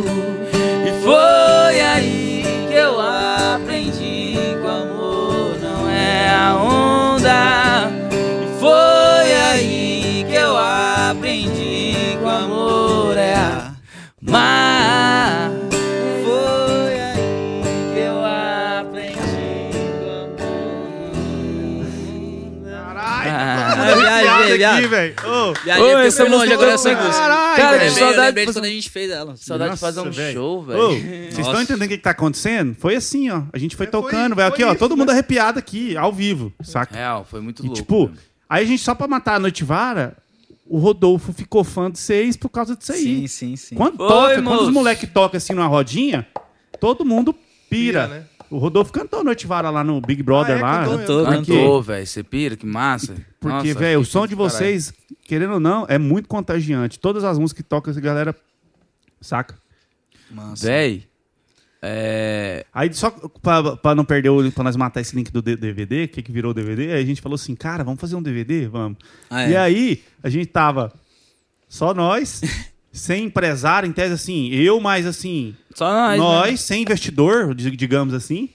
Viagem. velho. Ô, Viagem, Ô, eu essa fui longe música agora é essa louca. música. Caralho, Cara, que eu saudade lembrei de quando a gente fez ela. Saudade de fazer um show, Ô, velho. Vocês estão entendendo o que, que tá acontecendo? Foi assim, ó. A gente foi É, foi- tocando, velho. Aqui, foi ó. isso, Todo mundo né? arrepiado aqui, ao vivo, saca? Real, foi muito E louco. tipo, mesmo. aí a gente, só pra matar a Noitivara, o Rodolfo ficou fã de vocês por causa disso aí. Sim, sim, sim. Quando, Oi, toca, quando moço. os moleques tocam assim numa rodinha, todo mundo pira. Pira, né? O Rodolfo cantou Noitivara lá no Big Brother Ah, é? lá. Cantou Cantou, velho. Você pira, que massa. Porque, velho, o som de pra caralho. vocês, querendo ou não, é muito contagiante. Todas as músicas que tocam, essa galera saca. Massa. Véi, é... Aí, só pra, pra não perder o. pra nós matar esse link do DVD, o que, que virou o DVD, aí a gente falou assim, cara, vamos fazer um DVD? Vamos. Ah, é. E aí, a gente tava só nós, sem empresário, em tese assim, eu mais assim, Só nós, nós, né? sem investidor, di- digamos assim.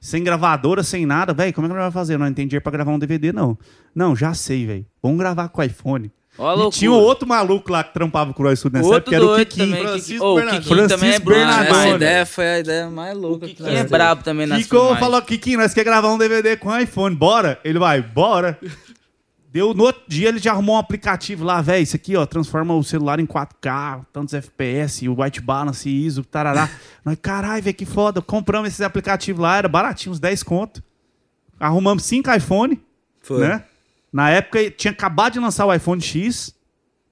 sem gravadora, sem nada. Velho, como é que nós vamos fazer? Não tem dinheiro pra gravar um DVD, não. Não, já sei, velho. Vamos gravar com o iPhone. Ó E tinha um outro maluco lá que trampava com nós tudo nessa Outro época, que era o Kikinho. também. Francisco Kiki- Ô, o. Kikinho também é. Essa né? ideia foi a ideia mais O louca. Kikinho é brabo também nas Kiko filmagens. falou, Kikinho, nós quer gravar um DVD com iPhone, bora? Ele vai, bora. Deu, no outro dia ele já arrumou um aplicativo lá, velho, isso aqui, ó, transforma o celular em 4K, tantos FPS, o white balance, ISO, tarará. Nós, caralho, velho, que foda. Compramos esses aplicativos lá, era baratinho, uns 10 conto. Arrumamos 5 iPhone, Foi. né? Na época tinha acabado de lançar o iPhone X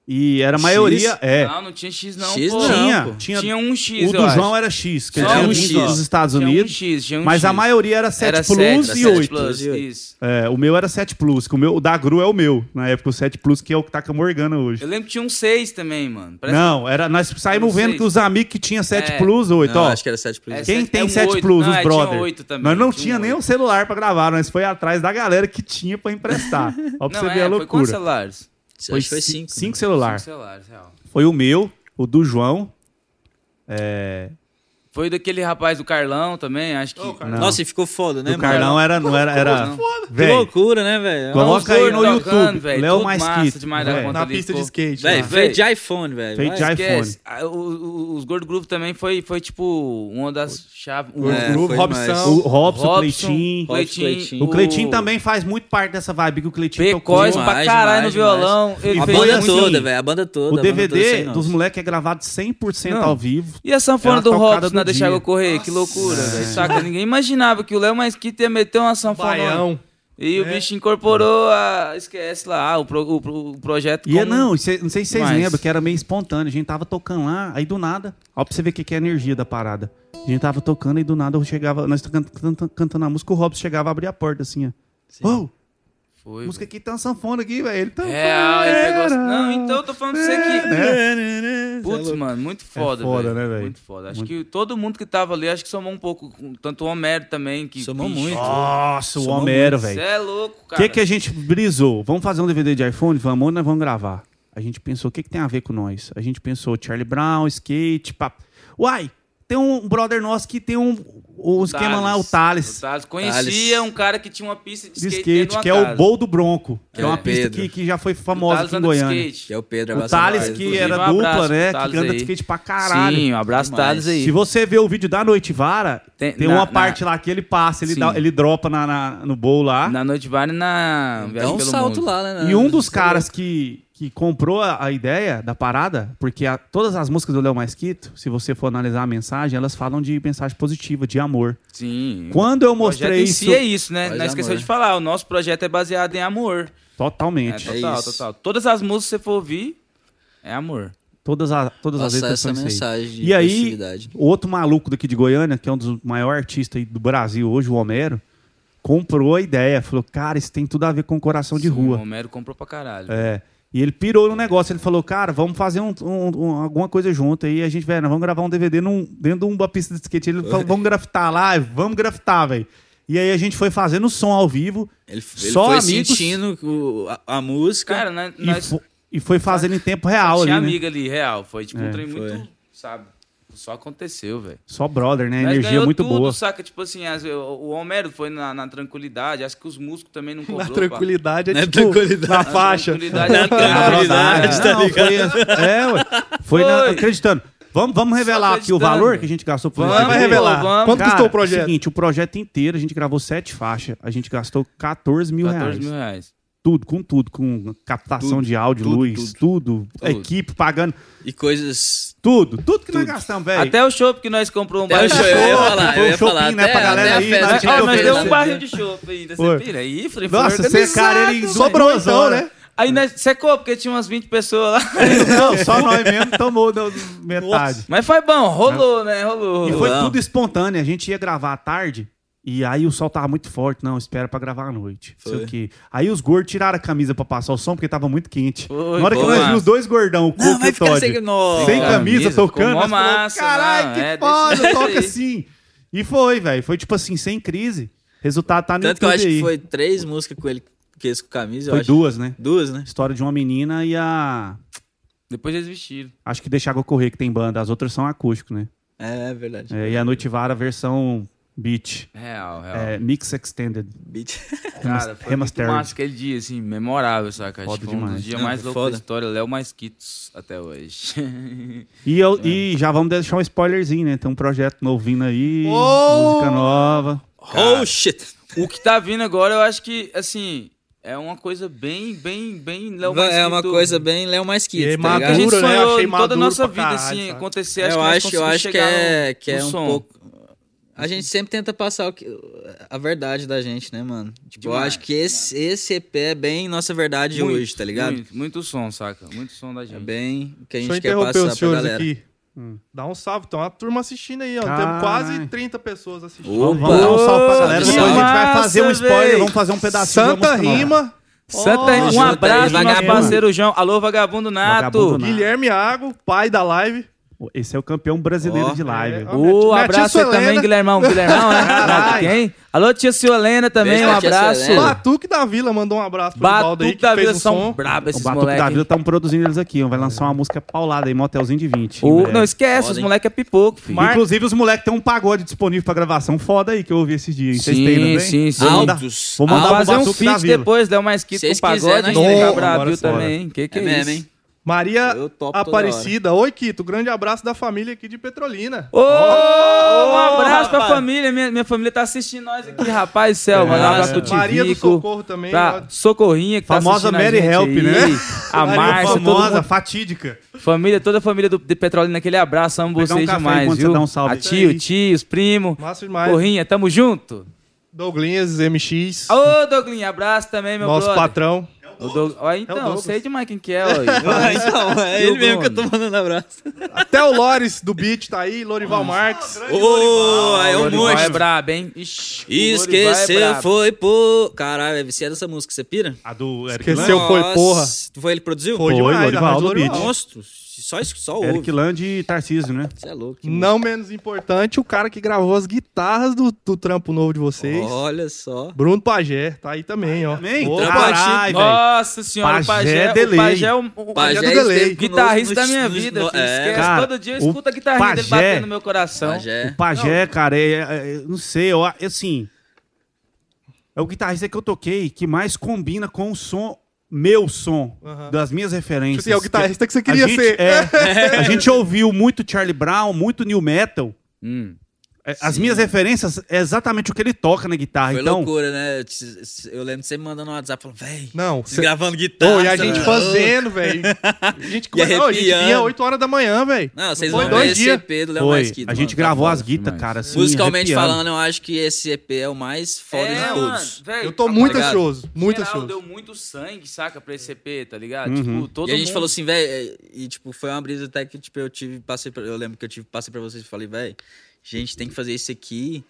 e era a maioria, X? é. Não, não tinha X não, X pô. não. tinha, pô. tinha, Tinha um X, O do acho. João era X, que ele tinha um vindo X. dos Estados Tinha um Unidos. X, tinha um mas a X. maioria era 7 Era Plus 7, e 7 8. Plus, oito. isso. É, o meu era 7 Plus, que o, meu, o da Gru é o meu. Na época, o 7 Plus, que é o que tá com a Morgana hoje. Eu lembro que tinha um 6 também, mano. Parece Não, era, nós saímos Não vendo sei. que os amigos que tinham 7 É. Plus, 8, Não, ó. acho que era 7 Plus. É, Quem sete- tem é um 7 oito. Plus, Não, os é, tinha brother? Nós não tinha um nem oito. celular pra gravar, nós foi atrás da galera que tinha pra emprestar. Ó, pra Não, você ver é, a foi loucura. quantos celulares? Foi ci- 5. cinco celulares. Cinco celulares, real. Foi o meu, o do João. É, Foi daquele rapaz do Carlão também, acho que... Carlão. Nossa, e ficou foda, né, do Carlão era, não era. era. Que Véi, loucura, né, velho? Coloca aí no YouTube, velho, Léo Mais massa Kito, demais da velho. conta Na ali, pista de skate. Velho, lá. feito de iPhone, velho. Feito de iPhone. Esquece. Ah, o- o- Os Gordo Groove também foi, foi tipo uma das chaves. O É, Groove, Robson. O Robson, o Robson, Cleitinho. Cleitinho. O Cleitinho também faz muito parte dessa vibe que o Cleitinho tocou. Demais, pra caralho no violão. A banda toda, velho. A banda toda. O a DVD dos moleques é gravado 100% Não. ao vivo. E a sanfona do Robson na Deixa dia. Água Correr, que loucura, velho. Saca? Ninguém imaginava que o Léo Mais Quito ia meter uma sanfona. E o É. bicho incorporou a. Esquece lá, ah, o, pro- o o projeto. E é, como- não, cê- não sei se vocês Mas- lembram, que era meio espontâneo. A gente tava tocando lá, aí do nada. Ó, pra você ver o que, que é a energia da parada. A gente tava tocando e do nada eu chegava. Nós can- can- cantando a música, o Robson chegava a abrir a porta assim, ó. Ô, Foi. música aqui tá uma sanfona aqui, velho. Ele tá. Real, ele pegou. Não, então eu tô falando pra você aqui. Né? Putz, mano, muito foda, foda, velho. né, velho? Muito foda. Acho Muito. que todo mundo que tava ali, acho que somou um pouco. Tanto o Homero também. Que, Somou bicho, muito. Nossa, o Homero, Você velho. é louco, O cara. que, que a gente brisou? Vamos fazer um DVD de iPhone? Vamos, ou nós vamos gravar. A gente pensou, o que, que tem a ver com nós? A gente pensou Charlie Brown, skate, papo. Uai, tem um brother nosso que tem um, um esquema lá, o Thales. O Thales. Conhecia Thales. um cara que tinha uma pista de De skate, skate, de que é uma o casa. Bowl do Bronco. Que é, É, uma pista Pedro. que, que já foi O famosa Thales aqui em de Goiânia. skate. Que é o Pedro O Thales, que era um dupla, né? Que Thales anda de aí. skate pra caralho. Sim, um abraço Demais. Thales aí. Se você ver o vídeo da Noite Vara, tem, Tem- na- uma na- parte lá que ele passa, ele, dá- ele dropa na, na- no bowl lá. Na Noite Vale na Dá Viagem um salto Mundo. lá, né? E um dos caras que, que comprou a, ideia da parada, porque a- todas as músicas do Léo Masquito, se você for analisar a mensagem, elas falam de mensagem positiva, de amor. Sim. Quando eu mostrei em isso. si é isso, né? Não esqueceu amor. de falar, o nosso projeto é baseado em amor. É, Totalmente. total, isso. total. Todas as músicas que você for ouvir, é amor. Todas, as todas as letras essa mensagem de E aí, outro maluco daqui de Goiânia, que é um dos maiores artistas aí do Brasil hoje, o Homero, comprou a ideia. Falou, cara, isso tem tudo a ver com coração de Sim, rua. O Homero comprou pra caralho. É. E ele pirou no negócio. Ele falou, cara, vamos fazer um- um- um- alguma coisa junto. Aí a gente, velho, nós vamos gravar um DVD num, dentro de uma pista de skate. Ele falou, vamos grafitar lá, vamos grafitar, velho. E aí a gente foi fazendo som ao vivo. Ele, ele Só foi amigos. sentindo o- a, a música. Cara, né, E, nós fo- e foi fazendo em tempo real ali, tinha né? amiga ali, real. Foi tipo É, um trem foi. muito, sabe? Só aconteceu, velho. Só brother, né? Nós Energia muito tudo, boa. saca? Tipo assim, as- o, o Homero foi na, na tranquilidade. Acho que os músicos também não cobrou. Na pá. tranquilidade é Na tipo... tranquilidade. Na Na faixa. tranquilidade. Na tranquilidade, tá Não, ligado? Foi, é, ué. Foi, na- Foi. acreditando. Vamos, vamos revelar aqui o valor que a gente gastou por Vamos, Vai revelar. vamos. Quanto Cara, custou o é projeto? seguinte, o projeto inteiro, a gente gravou sete faixas. A gente gastou 14 mil 14 reais. mil reais. Tudo, com tudo. Com captação Tudo, de áudio, tudo, luz, tudo. Tudo. Equipe pagando. E coisas. Tudo. Tudo que nós gastamos, velho. Até o show que nós compramos um barril de show, eu ia chopp. falar, Foi eu um ia falar. shopping, né, Até, pra galera aí, festa. nós Ah, nós deu um barril de chopp ainda. Foi. Você pira aí, falei, Nossa, foi você, organizado, cara, ele sobrou então, né? né? Aí nós secou, porque tinha umas 20 pessoas lá. Não, só nós mesmo tomou metade. Mas foi bom, rolou, né? Rolou. E foi tudo espontâneo. A gente ia gravar à tarde e aí o sol tava muito forte. Não, espera pra gravar à noite. Não sei Foi. o quê. Aí os gordos tiraram a camisa pra passar o som porque tava muito quente. Foi, Na hora que foi nós vimos os dois gordão, o Coco Não, e vai o ficar Todd, sem. Nossa. sem Sem camisa, camisa, tocando. massa, Caralho, não, que é foda, toca jeito aí." assim. E foi, velho. Foi tipo assim, sem crise. Resultado tá no Tanto que eu acho aí. que foi três músicas com ele, que eles com camisa. eu Foi acho. duas, né? Duas, né? História de uma menina e a... Depois eles vestiram. Acho que Deixa Água Correr, que tem banda. As outras são acústico, né? É, é verdade. É, e a Noite Vara, versão Beat. Real, real. É, Mix Extended. Beat. Cara, foi Remastered. muito massa aquele dia, assim, memorável, saca? Acho Foda um demais. dos dias Não, mais foi loucos da história. Léo mais Quitos até hoje. E, eu, e já vamos deixar um spoilerzinho, né? Tem um projeto novo vindo aí, Oh! música nova. Oh, shit. o que tá vindo agora, eu acho que, assim, é uma coisa bem, bem, bem Léo mais É uma coisa bem Léo mais E Quito, é tá que a gente né? sonhou em toda a nossa vida, caralho, assim, sabe? acontecer. Acho eu que nós acho, eu acho que é, no- que é um som. pouco. A gente sempre tenta passar o que, a verdade da gente, né, mano? Tipo, eu Demais, acho que esse, esse EP é bem nossa verdade Muito, hoje, tá ligado? Muito, muito som, saca? Muito som da É gente. bem o que a Deixa eu gente quer interromper passar os pra senhores galera. aqui. Hum. Dá um salve. Tem uma turma assistindo aí, ó. Caralho. Temos quase 30 pessoas assistindo. Opa! Vamos dar um salve pra galera. Depois a gente vai fazer um spoiler, véi. vamos fazer um pedacinho da Santa. Rima, Santa, Oh, um abraço aí, nosso parceiro João. Alô, Vagabundo Nato. Vagabundo Nato. Guilherme Iago, pai da live. Esse é o campeão brasileiro Ó. de live. É, O Minha tia abraço aí também, Guilhermão. Guilhermão, né? Caralho. Quem? Alô, tia Suelena também, Beijo um abraço. Batuque da Vila mandou um abraço pro aí, Batuque que da fez Vila um são som. brabos O esses Batuque da moleques. Vila estamos produzindo eles aqui. ó. Vai lançar uma música paulada aí, motelzinho de 20. em O- breve. não, esquece, Foda, os moleques é pipoco, filho. Mar- Inclusive, os moleques têm um pagode disponível pra gravação foda aí que eu ouvi esses dias. Vocês têm, Sim, sim, sim. Vou mandar- Altos. Vou mandar pro fazer um da feat depois, Léo Mais Quito com pagode, quiserem, a nós Brasil fora. também. Que que É é, mesmo, isso? Maria Aparecida. Oi, Quito. Grande abraço da família aqui de Petrolina. Ô, um abraço pra rapaz. família. Minha, minha família tá assistindo nós aqui, rapaz do céu. Mandar um abraço pro Maria do. Socorro também. Pra ó. Socorrinha que Famosa tá assistindo Mary a gente Help, aí. né? A Márcia, famosa, mundo. fatídica. Família, toda a família do, de Petrolina, aquele abraço. Amo Pegar um vocês café demais, enquanto você viu? dá um salve. A tio, tios, primo. Massa demais. Corrinha, tamo junto. Douglinhas, MX. Ô, Douglinha, abraço também, meu nosso brother. patrão. O Doug... Ó, então, Douglas. sei demais quem que é, ó. Ah, então, é o ele mesmo que eu tô mandando abraço. Até o Lores do Beat tá aí. Lorival Marques. Ô, aí é o um Lorival é monstro. brabo, hein? Ixi, o Lorival é Esqueceu, brabo. foi por... Caralho, é viciado essa música, você pira? A do Eric Esqueceu. Land. foi, porra. Foi ele que produziu? Foi Foi, demais. Lorival do. Beat. Monstro. Só, só ouve. Eric Land e Tarcísio, né? Você é louco. Não menos importante, o cara que gravou as guitarras do, do trampo novo de vocês. Olha só. Bruno Pajé, tá aí também, ó. Também? Opa, Caralho, velho. Nossa senhora, Pajé o Pajé, delay. o Pajé é o, o Pajé Pajé do delay. guitarrista no- da minha no- vida, no- é, Esquece, Cara, todo dia eu o escuto a guitarrinha dele Pajé- batendo no meu coração. Pajé. O Pajé, cara, é, é- não sei, eu, assim. É o guitarrista que eu toquei que mais combina com o som, meu som, das minhas referências. Assim, é o guitarrista que você A queria gente- ser. é, a gente ouviu muito Charlie Brown, muito new metal. Hum. É, As minhas referências é exatamente o que ele toca na guitarra. Foi então, loucura, né? Eu lembro de você me mandando um WhatsApp falando, véi, Não, cê... gravando guitarra. Pô, e a você gente tá fazendo, velho. A gente, Não, a gente vinha 8 horas da manhã, velho. Não, vocês Foi vão dois ver esse dias. EP do Léo foi. Mesquita. A gente mano, tá gravou foda. as guitas, cara. Assim, Musicalmente arrepiando. falando, eu acho que esse EP é o mais foda de todos. mano, Eu tô tá muito ligado? ansioso, muito geral ansioso. deu muito sangue, saca, pra esse EP, tá ligado? Uhum. Tipo, todo e a gente mundo... falou assim, velho, e tipo, foi uma brisa até que tipo, eu tive, passei pra, eu lembro que eu tive, passei pra vocês e falei, velho, gente tem que fazer isso aqui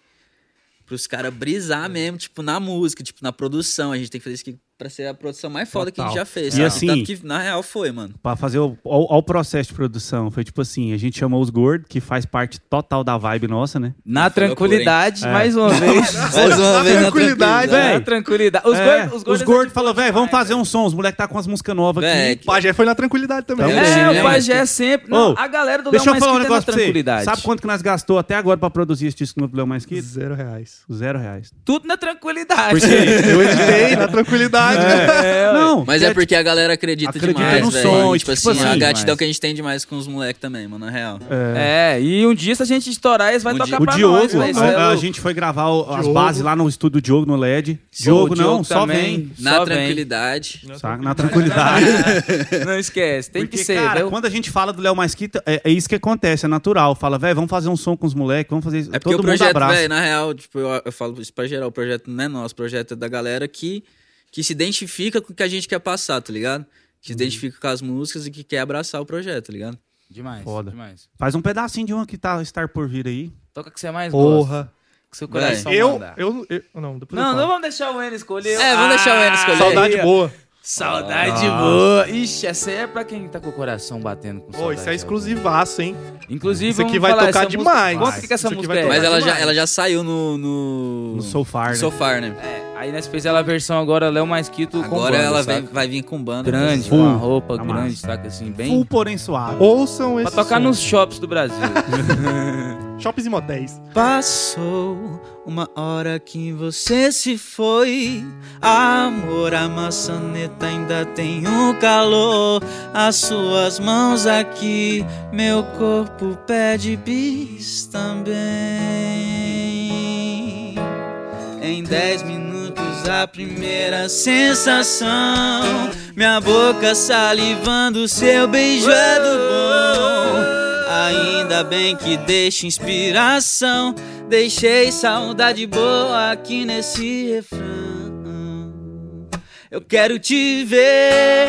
pros caras brisar mesmo, tipo, na música, tipo, na produção. A gente tem que fazer isso aqui pra ser a produção mais foda que a gente já fez. E sabe? assim- Tanto que na real foi, mano. Pra fazer o, o, o processo de produção. Foi tipo assim, a gente chamou os gordos, que faz parte total da vibe nossa, né? Na Foi tranquilidade, loucura, hein? mais uma vez. Mais uma Na vez na tranquilidade, Na tranquilidade. Os É, gordos... os é falaram, boa velho, vamos fazer um som. Os moleques tá com as músicas novas aqui. O Pajé foi na tranquilidade também. Tamo É, junto. o Pajé sempre... Não, Ô, a galera do Léo Deixa eu Mais falar um é na negócio pra você. tranquilidade. Sabe quanto que nós gastou até agora pra produzir esse disco do Léo Mais Quito? Zero reais. Zero reais. Tudo na tranquilidade. Eu editei na tranquilidade. É, ué. Não, Mas é porque a galera acredita, Acredita demais, no velho. som, E, tipo tipo assim, assim, a gratidão demais. que a gente tem demais com os moleques também, mano, na real. É, e um dia se a gente estourar, eles vão tocar Di- O pra Diogo, nós. Isso é a, a gente foi gravar o- as Diogo. bases lá no estúdio Diogo, no LED. Diogo, não, só vem. Na tranquilidade. Na tranquilidade. Não esquece, tem Porque, que ser, cara, quando a gente fala do Léo Masquita, é, é isso que acontece, é natural. Fala, velho, vamos fazer um som com os moleques, vamos fazer isso. É porque Todo o mundo projeto, abraça. velho, na real, tipo, eu, eu falo isso pra geral, o projeto não é nosso, o projeto é da galera que, que se identifica com o que a gente quer passar, tá ligado? Que se Uhum. identifica com as músicas e que quer abraçar o projeto, tá ligado? Demais, Foda. demais. Faz um pedacinho de uma que tá estar por vir aí. Toca que você mais gosta. Porra. Que seu coração Eu, manda. eu, eu. Não, depois eu Não, falo. não vamos deixar o N escolher. É, vamos deixar o N escolher. Saudade boa. Saudade Nossa. boa. Ixi, essa aí é pra quem tá com o coração batendo com Pô, saudade. isso é exclusivaço, hein? Inclusive, Isso aqui vamos vai falar, tocar música- demais. Conta o que, que essa música vai é. Mas ela já, ela já saiu no. No, No So Far, no né? So Far, né? É, aí nós fez ela a versão agora, Léo Mais Quito com Agora ela saca? vai, vir com banda. Grande, Full. com uma roupa Tá grande, massa. saca assim, bem... Full, porém suave. Ouçam Pra esse tocar som. nos shops do Brasil. Shoppings e motéis. Passou uma hora que você se foi. Amor, a maçaneta ainda tem o calor. As suas mãos aqui, meu corpo pede bis também. Em dez minutos, a primeira sensação. Minha boca salivando, seu beijo é do bom. Ainda bem que deixa inspiração. Deixei saudade boa aqui nesse refrão. Eu quero te ver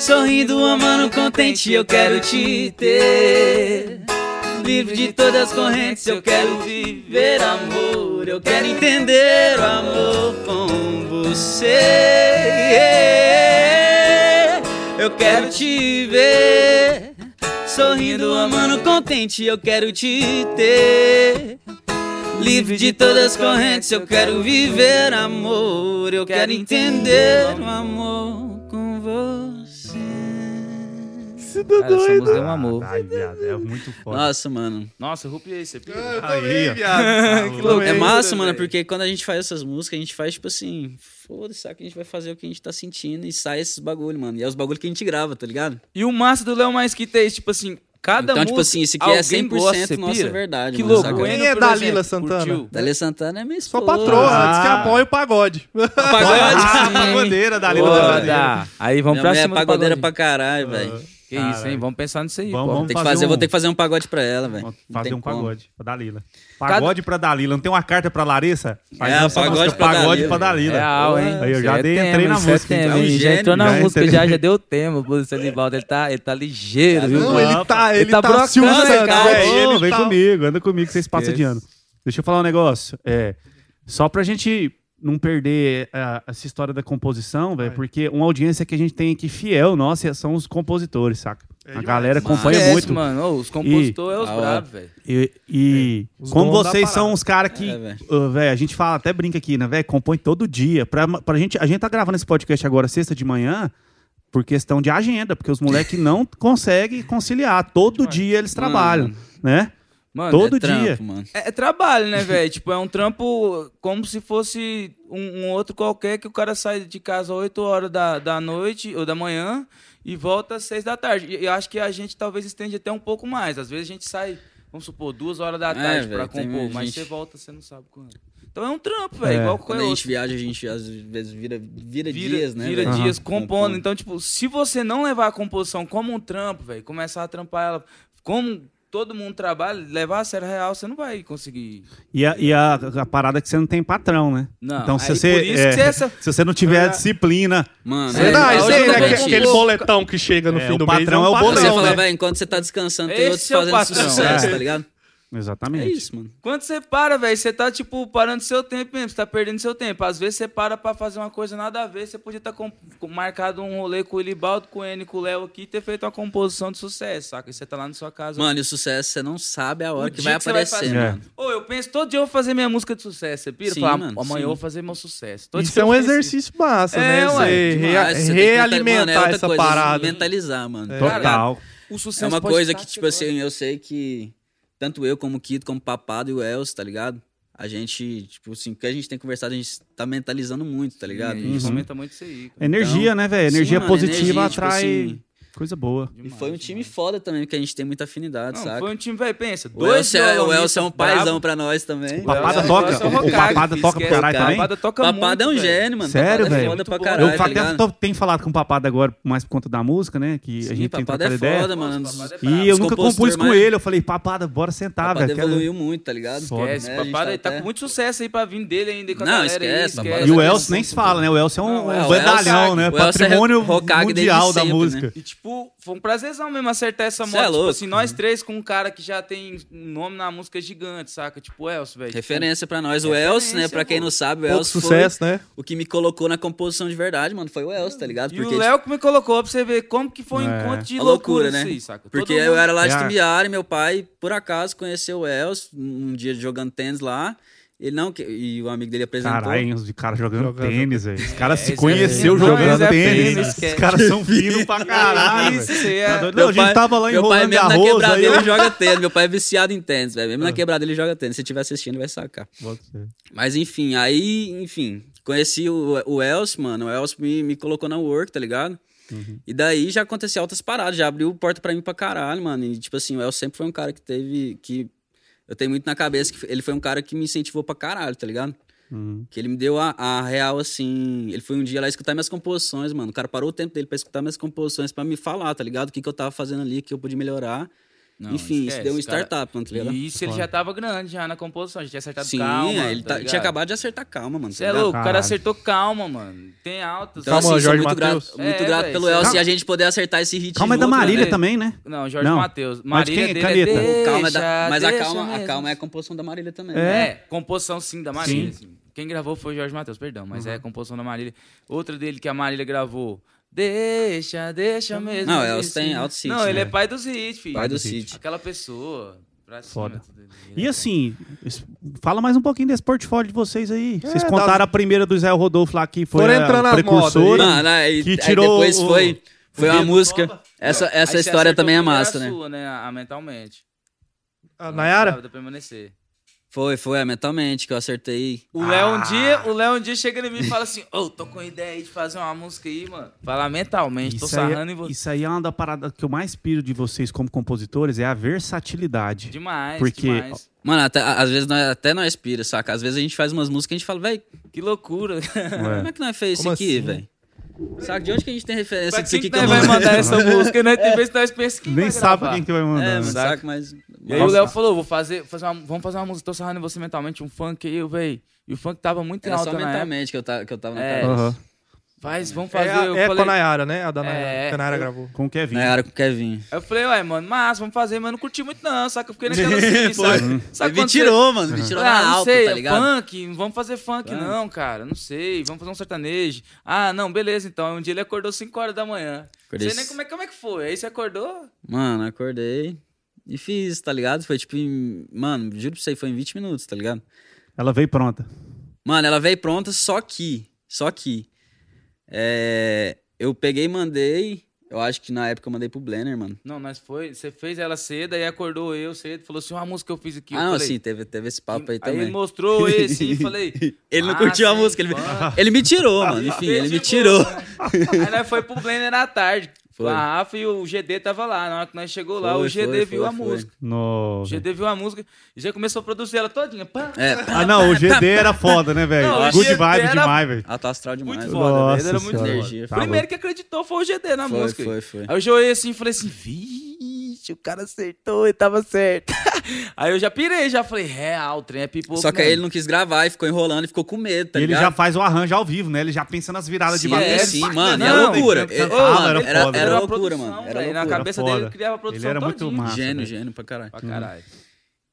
sorrindo, amando, contente. Eu quero te ter livre de todas as correntes. Eu quero viver amor. Eu quero entender o amor com você. Eu quero te ver sorrindo, amando, contente. Eu quero te ter. Livre de todas as correntes, eu quero viver amor. Eu quero entender o amor com você. Isso Cara, essa doido. música é um amor. Ai, viado, é muito foda. Nossa, mano. Nossa, eu rupiei você. pira. Eu Aí, também, ó. viado. Que É massa, mano, porque quando a gente faz essas músicas, a gente faz tipo assim, foda-se, sabe que a gente vai fazer o que a gente tá sentindo e sai esses bagulho, mano. E é os bagulho que a gente grava, tá ligado? E o massa do Léo Mais Que Tem, tipo assim, cada então, música... tipo assim, isso aqui é alguém 100% gosta, você nossa pira? verdade, Que mano, louco. Quem é Dalila Santana? curtiu. Dalê Santana é minha Sua esposa. patroa, diz que Ah. apoia o pagode. Pagode. Ah, pagodeira da Lila Foda. Aí vamos Minha pra é cima do pagodeira pra caralho, velho. Que isso, hein? Caralho. Vamos pensar nisso aí, Vamos, vamos. Tem que fazer fazer, eu um- vou ter que fazer um pagode pra ela, velho. Fazer um como. pagode pra Dalila. Pagode pra Dalila. Não tem uma carta pra Larissa? Faz É, pagode música, pra pagode Dalila. pra Dalila. Real, hein? Aí eu já Isso é dei, tema, entrei na é música. tema, então. já entrou na já música, entrei. já, já deu tema. O Sanibaldo, ele tá, ele tá ligeiro, viu? Não, ele tá, ele, Ele tá tá, se usando. Ô, Ele vem tá- comigo, anda comigo que vocês passam de ano. Deixa eu falar um negócio. É, só pra gente não perder ah, essa história da composição, velho, porque uma audiência que a gente tem aqui fiel, nossa, são os compositores, saca? a demais. galera acompanha muito. mano. Ô, os compositores é os Ah, bravos, velho. E, e Os como vocês são os caras que, É, velho. uh, a gente fala, até brinca aqui, né, velho, compõe todo dia. Pra, pra gente, a gente tá gravando esse podcast agora sexta de manhã por questão de agenda, porque os moleques não conseguem conciliar. Todo dia eles trabalham, né? Mano, Todo é trampo, dia. mano. É, é trabalho, né, velho? tipo, é um trampo como se fosse um, um outro qualquer que o cara sai de casa às 8 horas da, da noite ou da manhã e volta às 6 da tarde. E eu acho que a gente talvez estende até um pouco mais. Às vezes a gente sai, vamos supor, duas horas da É, tarde velho, pra compor, mas gente- você volta, você não sabe quando. Então é um trampo, velho, É. igual Quando a outro. gente viaja, a gente às vezes vira, vira, Vira, dias, né? vira velho? dias Compondo. compondo. Então, tipo, se você não levar a composição como um trampo, velho, começar a trampar ela como todo mundo trabalha, levar a sério real, você não vai conseguir. E, a, e a, a parada é que você não tem patrão, né? Não, então, se aí você, por isso é, que você essa- se você não tiver a disciplina, Mano, É, Não, É, isso hoje aí, eu né? que- vendo Aquele que- boletão que chega no É, fim o do patrão mês. é o patrão, Você bolão, fala, né? velho, enquanto você tá descansando, tem Esse outros é o fazendo sucesso, É. tá ligado? Exatamente. É isso, mano. Quando você para, velho, você tá, tipo, parando seu tempo mesmo, você tá perdendo seu tempo. Às vezes você para pra fazer uma coisa nada a ver, você podia estar marcado um rolê com o Ilibaldo, com o N, com o Léo aqui e ter feito uma composição de sucesso, saca? E você tá lá na sua casa. Mano, e o sucesso você não sabe a hora O que dia vai que você vai aparecer, fazer. mano. Ô, eu penso, todo dia eu vou fazer minha música de sucesso, você pira? Sim, Fala, mano, amanhã sim. eu vou fazer meu sucesso. Todo Isso é um exercício massa, É, né? ué, Você Demais, você realimentar mano, é outra essa coisa, parada. Mentalizar, mano. É. Total. isso. O sucesso É uma coisa estar que, tipo assim, eu sei que tanto eu como o Kito, como o Papado e o Els, tá ligado? A gente, tipo assim, o que a gente tem conversado, a gente tá mentalizando muito, tá ligado? Uhum. Isso aumenta muito isso aí. cara. Energia, né, velho? sim, Energia mano, positiva energia, tipo atrai assim, coisa boa. E foi um time foda também, porque a gente tem muita afinidade, Não, saca? foi um time, velho, pensa. O Dois Elcio, é, o Elcio é um brabo. paizão pra nós também. O Papada Elcio- toca? É O Hokage, Papada toca pro caralho também? Papada toca Papada é um muito, gênio, mano. Sério, Papada é velho? foda pra Muito caralho, eu tá até ligado? tô- tenho falado com o Papada agora, mais por conta da música, né? Que a Sim, gente tem Papada é trocado ideia. foda, mano. Nossa, Papada é E eu nunca compus com mais- ele. Eu falei, Papada, bora sentar, Papada velho. quero- evoluiu muito, tá ligado? Esquece, Né, a gente papada tá até- com muito sucesso aí pra vir dele ainda com a Não, galera esquece, Papada E o é Elcio nem se fala, né? O Elcio é um, é, um o bandalhão, né? o é Patrimônio mundial da música. E, tipo, foi um prazerzão mesmo acertar essa Cê moto. é tipo louco. assim, nós três com um cara que já tem um nome na música gigante, saca? Tipo, o Elcio, velho. Referência pra nós. O Elcio, né? Pra quem não sabe, o Elcio sucesso, né? foi o que me colocou na composição de verdade, mano. Foi o Elcio, tá ligado? E Porque, o Léo que me colocou pra você ver como que foi um É. encontro de A loucura, loucura, né? aí, saca? Porque Todo eu mundo- era lá de É. Tumbiara e meu pai, por acaso, conheceu o Elcio um dia jogando tênis lá. Ele não, que- e o amigo dele apresentou. Caralho, os de cara jogando, Jogando. tênis, velho. Os caras se esse é conheceu. Não, jogando é tênis. fino, Os caras são finos pra caralho, é- Tá Não, a gente pai- tava lá Meu pai mesmo na quebrada aí. dele ó. joga tênis. Meu pai é viciado em tênis, velho. Mesmo na quebrada ele joga tênis. Se estiver assistindo, ele vai sacar. Pode ser. Mas enfim, aí, enfim, conheci o, o Elcio, mano. O Elcio me, me colocou na work, tá ligado? E daí já aconteceu outras paradas, já abriu porta pra mim pra caralho, mano. E tipo assim, o Elcio sempre foi um cara que teve. que Eu tenho muito na cabeça que ele foi um cara que me incentivou pra caralho, tá ligado? Uhum. Que ele me deu a, a real, assim. Ele foi um dia lá escutar minhas composições, mano. O cara parou o tempo dele pra escutar minhas composições, pra me falar, tá ligado? O que, que eu tava fazendo ali, o que eu podia melhorar. Não, Enfim, esquece, isso deu um cara. startup, mano, tá ligado? E isso ele já tava grande já na composição, já tinha acertado Sim, calma. ele tá tá- ligado? tinha acabado de acertar calma, mano. Você tá é louco, o cara acertou calma, mano. Tem altos. Então, Calma, assim, Jorge muito grato, Mateus. muito É, grato velho, pelo você- Elcio e Calma. a gente poder acertar esse hit Calma é da junto, Marília né? também, né? Não, Jorge Não. Matheus. Mas Marília quem? dele Caneta. é Calma é da- mas a calma, a calma é a composição da Marília também. É, composição sim da Marília. Sim. assim. Quem gravou foi o Jorge Matheus, perdão, mas Uhum. é composição da Marília. Outra dele que a Marília gravou. Deixa, deixa mesmo. Não, assim. Elcio tem altos hits, Não, ele né? é pai dos hits, filho. Pai dos hits. Aquela pessoa. Pra cima, Foda. E né? assim, fala mais um pouquinho desse portfólio de vocês aí. Vocês É, contaram das- a primeira do Zé Rodolfo lá que foi Foram a precursora. modas Mano, aí, que tirou depois o- foi, foi uma música. Essa, essa história também é massa, a né? Sua, né? A mentalmente. A Nayara? Permanecer. Foi, foi, é, mentalmente, que eu acertei. O Léo um dia, o Léo um dia chega em mim e fala assim: Ô, tô com ideia aí de fazer uma música aí, mano. Fala mentalmente, tô Isso aí, sarrando em você. isso aí é uma da parada que eu mais piro de vocês como compositores, é a versatilidade. Demais, Porque- demais. Mano, até, às vezes nós, até nós pira, saca? Às vezes a gente faz umas músicas e a gente fala, velho, Que loucura. como é que nós fez isso aqui, assim? velho? Saca? De onde que a gente tem referência disso quem aqui que eu não vai mandar essa música, né? Tem vezes que nós pensamos que Nem sabe gravar. quem que vai mandar. É, né? Saca? saca? Mas. E aí o Léo falou, vou fazer, fazer uma- vamos fazer uma música, tô sarrando em você mentalmente, um funk aí, velho. E o funk tava muito Era alta só na época. mentalmente que eu tava, que eu tava na É. cabeça. Aham. Faz, vamos É, fazer. a- eu é com falei, a Nayara, né? A da Nayara. É, que a Nayara eu- gravou. Com o Kevin. Na era com o Kevin. Aí eu falei, ué, mano, mas vamos fazer, mas eu não curti muito não, saca? Eu fiquei naquela assim, Foi. saca? Saca me quando você- tirou, mano. Me tirou Ah, na não alta, sei, tá é ligado? funk, não vamos fazer funk Funk. não, cara, não sei, vamos fazer um sertanejo. Ah, não, beleza, então. Um dia ele acordou 5 horas da manhã. Acordei Não sei nem como é, como é que foi, aí você acordou? Mano, acordei e fiz, tá ligado? Foi tipo, em... mano, juro pra você, foi em 20 minutos, tá ligado? Ela veio pronta. Mano, ela veio pronta, só que, só que, é, eu peguei e mandei, eu acho que na época eu mandei pro Blender, mano. Não, nós foi, você fez ela cedo, aí acordou eu cedo, falou assim, uma música que eu fiz aqui. ah, eu não, falei, sim, teve, teve esse papo aí Aí também. ele mostrou esse e falei. Ele não "Ah, curtiu a música, ele, funk." ele me tirou, mano, enfim, ele me tirou. Aí nós foi pro Blender à tarde. Com Foi. a Rafa e o GD tava lá. Na hora que nós chegou lá, Foi, o GD foi, viu foi, a foi. música. O Nossa. GD viu a música e já começou a produzir ela todinha. Pá. É, Ah, não, o GD era foda, né, velho? O Good vibe era- demais, velho. alto astral demais. Muito foda, Nossa velho. Era muito Senhora. Energia, Tá Primeiro louco. que acreditou foi o GD na Foi, música. foi, foi. Aí eu joguei assim e falei assim, vixe, o cara acertou, ele tava certo. Aí eu já pirei, já falei, real, o trem é pipoco Só que aí ele não quis gravar e ficou enrolando e ficou com medo, tá E ele ligado? já faz o arranjo ao vivo, né? Ele já pensa nas viradas de Sim, bateria. é, Ele sim, mano, Não, era loucura. tem que Era, era era, foda, era era loucura, produção, mano. Era velho. Na loucura. cabeça dele ele criava a produção Ele era muito todinha. massa. Gênio, velho. gênio pra caralho. Pra caralho.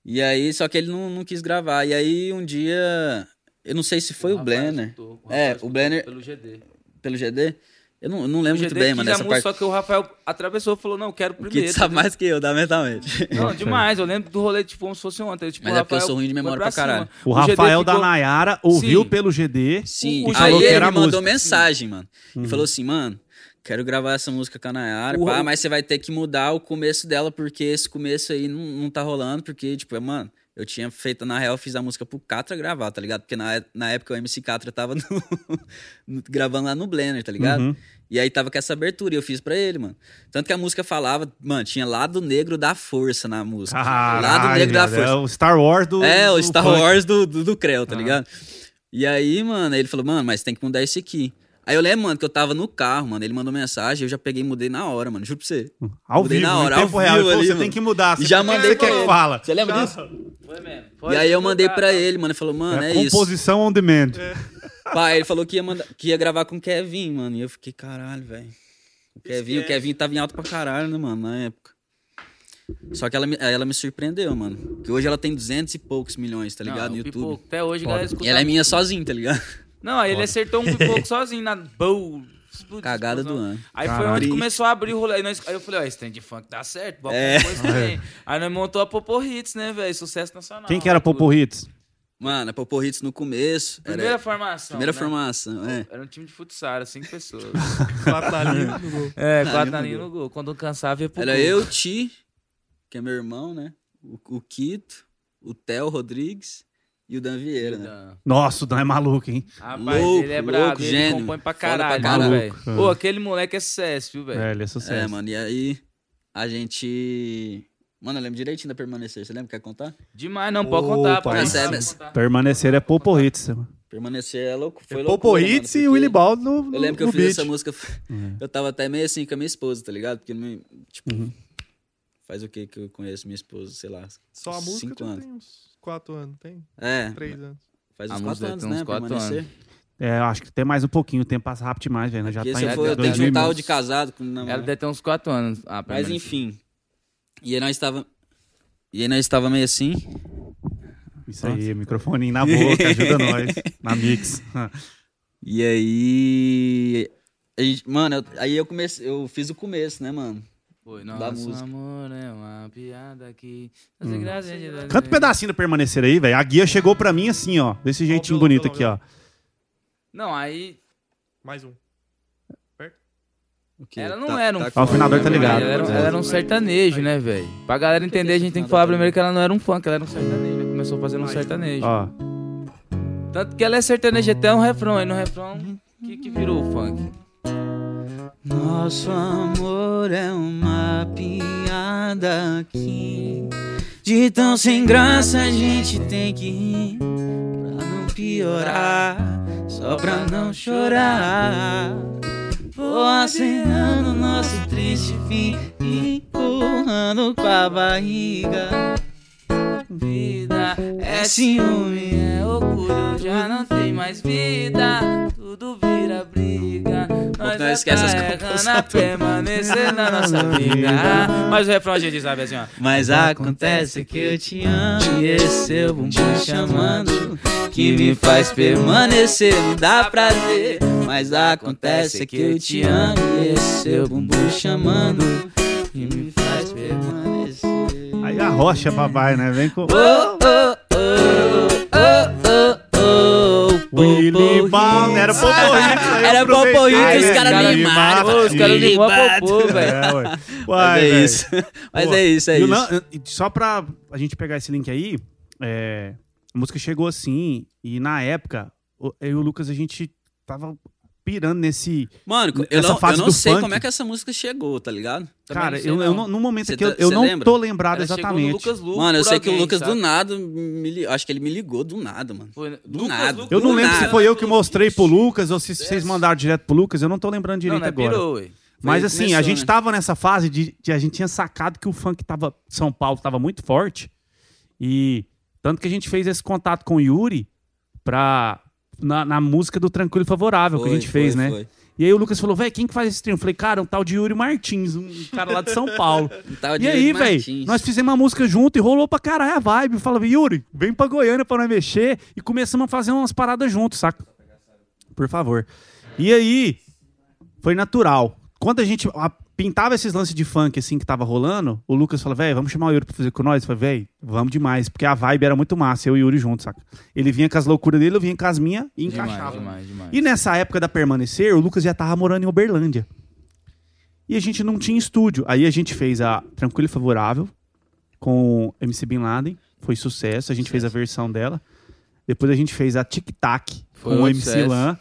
E aí, só que ele não, não quis gravar. E aí, um dia, eu não sei se foi o, Rafael Blender. escutou, É, Rafael o Blender Pelo GD. pelo GD. Eu não, eu não O lembro muito bem, mano, essa música, parte. Só que o Rafael atravessou e falou, não, eu quero O primeiro. sabe mais que eu, dá mentalmente. Não, demais. Eu lembro do rolê, tipo, como se fosse ontem. Tipo, Mas o é porque eu Rafael sou ruim de memória pra cima. caralho. O GD Rafael da ficou- Nayara ouviu Sim. pelo GD Sim, O aí que ele era me mandou música. mensagem, mano. E falou assim, mano, quero gravar essa música com a Nayara, O- pá, mas você vai ter que mudar o começo dela, porque esse começo aí não, não tá rolando, porque, tipo, mano, eu tinha feito, na real, eu fiz a música pro Catra gravar, tá ligado? Porque na, na época o MC Catra tava no- no- gravando lá no Blender, tá ligado? Uhum. E aí tava com essa abertura e eu fiz pra ele, mano. Tanto que a música falava, mano, tinha lado negro da força na música. lado Caralho, negro da viado, força. É o Star Wars do. É, o do Star funk. Wars do, do, do Creu, tá ligado? E aí, mano, ele falou, mano, mas tem que mudar esse aqui. Aí eu lembro, mano, que eu tava no carro, mano. Ele mandou mensagem, eu já peguei e mudei na hora, mano. Juro pra você. Ao Mudei vivo, na hora, em ao real. Vivo falou, ali, você mano. tem que mudar. E já o que mandei você quer que ele. fala. Você lembra disso? Foi mesmo. E aí eu mandei pra ele, mano. Ele falou, mano, é, É isso. composição on demand. Pai, ele falou que ia, mandar, que ia gravar com o Kevin, mano. E eu fiquei, caralho, velho. O Kevin, o Kevin tava em alto pra caralho, né, mano, na época. Só que ela, me- ela me surpreendeu, mano. Que hoje ela tem 200 e poucos milhões, tá ligado? Não, no YouTube. pipoco, Até hoje, galera escuta. E ela é minha sozinha, tá ligado? Não, aí ele acertou um pipoco sozinho na. Bow, explodiu, Cagada do ano. Aí foi Caralho. onde começou a abrir o rolê. Aí, nós- aí eu falei, ó, esse trem de funk dá certo, vamos É. isso também. Aí nós montou a Popo Hits, né, velho? Sucesso nacional. Quem que era. Popo Hits? Mano, a Popo Hits no começo. Primeira era formação. primeira né? formação, é. Era um time de futsal, era cinco pessoas. Quatro na linha no gol. É, quatro na no linha no gol. Quando cansava, ia pro Era gol. eu, o Ti, que é meu irmão, né? O, o Quito, o Theo Rodrigues e o Dan Vieira, né? Nossa, o Dan é maluco, hein? Rapaz, Louco, ele é louco, brabo, ele gênio. compõe pra pra caralho, velho. Maluco. Pô, aquele moleque é sucesso, viu, velho? É, ele é sucesso. É, mano, e aí a gente. Mano, eu lembro direitinho da permanecer. Você lembra? Quer contar? Demais, não, pode contar, pode pode contar. Permanecer é Popo Hits. mano. Permanecer é louco. Foi É loucura, Popo mano, Hits e Willy Baldo no, no, Eu lembro que eu fiz beat. essa música. Uhum. Eu tava até meio assim com a minha esposa, tá ligado? Porque, não- tipo, faz o que que eu conheço minha esposa, sei lá. Só a música cinco anos. tem uns quatro anos, tem? É, Três anos. faz A uns música quatro anos, tem uns né? quatro permanecer. É, eu acho que tem mais um pouquinho, o tempo passa rápido demais, velho. nós Já Porque tá em eu for, eu tenho que 2000. juntar o de casado com o namorado. Ela deve ter uns quatro anos. Ah, Mas enfim. E aí nós estava E aí nós estava meio assim. Isso aí, microfone na boca, ajuda nós. Na mix. E aí. a gente- mano, eu- aí eu comecei, eu fiz o começo, né, mano? Foi, da nosso música. amor é uma piada que... Canta um pedacinho do permanecer aí, velho. A guia chegou pra mim assim, ó. Desse jeitinho violão, bonito aqui, ó. Não, aí... Mais um. O? Ela não Tá- era um tá Ah, o afinador tá ligado. Ela era, ela era um sertanejo, né, velho? Pra galera entender, a gente tem que falar primeiro que ela não era um funk, ela era um sertanejo. Ela começou fazendo um sertanejo. Ó. Tanto que ela é sertaneja até um refrão, aí no refrão que, que virou o funk. Nosso amor é uma piada aqui. De tão sem graça a gente tem que rir. Pra não piorar, só pra não chorar. Vou acenando nosso triste fim. Empurrando com a barriga. Vida é ciúme, é orgulho, já não tem mais vida. Tudo vira briga. Nós Não esquece as tá composições. errando a permanecer na nossa vida. Mas o refrão a gente sabe assim, ó. Mas acontece que eu te amo e esse seu bumbum chamando que me faz permanecer, me dá prazer. Mas acontece que eu te amo e esse seu bumbum chamando que me faz permanecer. Aí a rocha, papai, né? Vem com. Oh, oh, oh, oh, oh, oh, Willy Ball. Era Popo Hits. aí eu Era Popo aproveitei, Hits, os caras Ô, os caras Bate. popô, velho. É, ué. Mas é velho. isso. Mas é isso, é isso. Só pra a gente pegar esse link aí, é, a música chegou assim, e na época, eu e o Lucas, a gente tava pirando nesse. Mano, eu Essa não, fase eu não do sei funk- como é que essa música chegou, tá ligado? Também Cara, não sei, eu, não. eu não- no momento Cê que eu, tá- eu não lembra? tô lembrado Ela exatamente. Lucas Mano, eu sei que o alguém, Lucas sabe? do nada, me li- acho que ele me ligou do nada, mano. Foi- Do Lucas nada. Luco Eu não lembro nada. se foi eu que mostrei pro Lucas ou se vocês mandaram direto pro Lucas, eu não tô lembrando Não, direito não é agora. pirou. Mas assim, começou, a gente né? tava nessa fase de, de a gente tinha sacado que o funk tava São Paulo tava muito forte e tanto que a gente fez esse contato com o Yuri pra na, na música do Tranquilo e Favorável que a Foi, gente fez, foi, né? foi. E aí o Lucas falou, velho, quem que faz esse trio? Eu falei, cara, um tal de Yuri Martins, um cara lá de São Paulo. Tava e aí, velho, nós fizemos uma música junto e rolou pra caralho a vibe. Falava, Yuri, vem pra Goiânia pra nós mexer. E começamos a fazer umas paradas juntos, saca? Por favor. E aí, foi natural. Quando a gente pintava esses lances de funk, assim, que tava rolando, o Lucas falou, velho, vamos chamar o Yuri pra fazer com nós? Eu falei, velho, vamos demais. Porque a vibe era muito massa, eu e o Yuri juntos, saca? Ele vinha com as loucuras dele, eu vinha com as minhas e encaixava. Demais, demais, demais. E nessa época da permanecer, o Lucas já tava morando em Uberlândia. E a gente não tinha estúdio. Aí a gente fez a Tranquilo e Favorável com MC Bin Laden. Foi sucesso. A gente fez a versão dela. Depois a gente fez a Tic Tac Foi com o MC sucesso. Lan.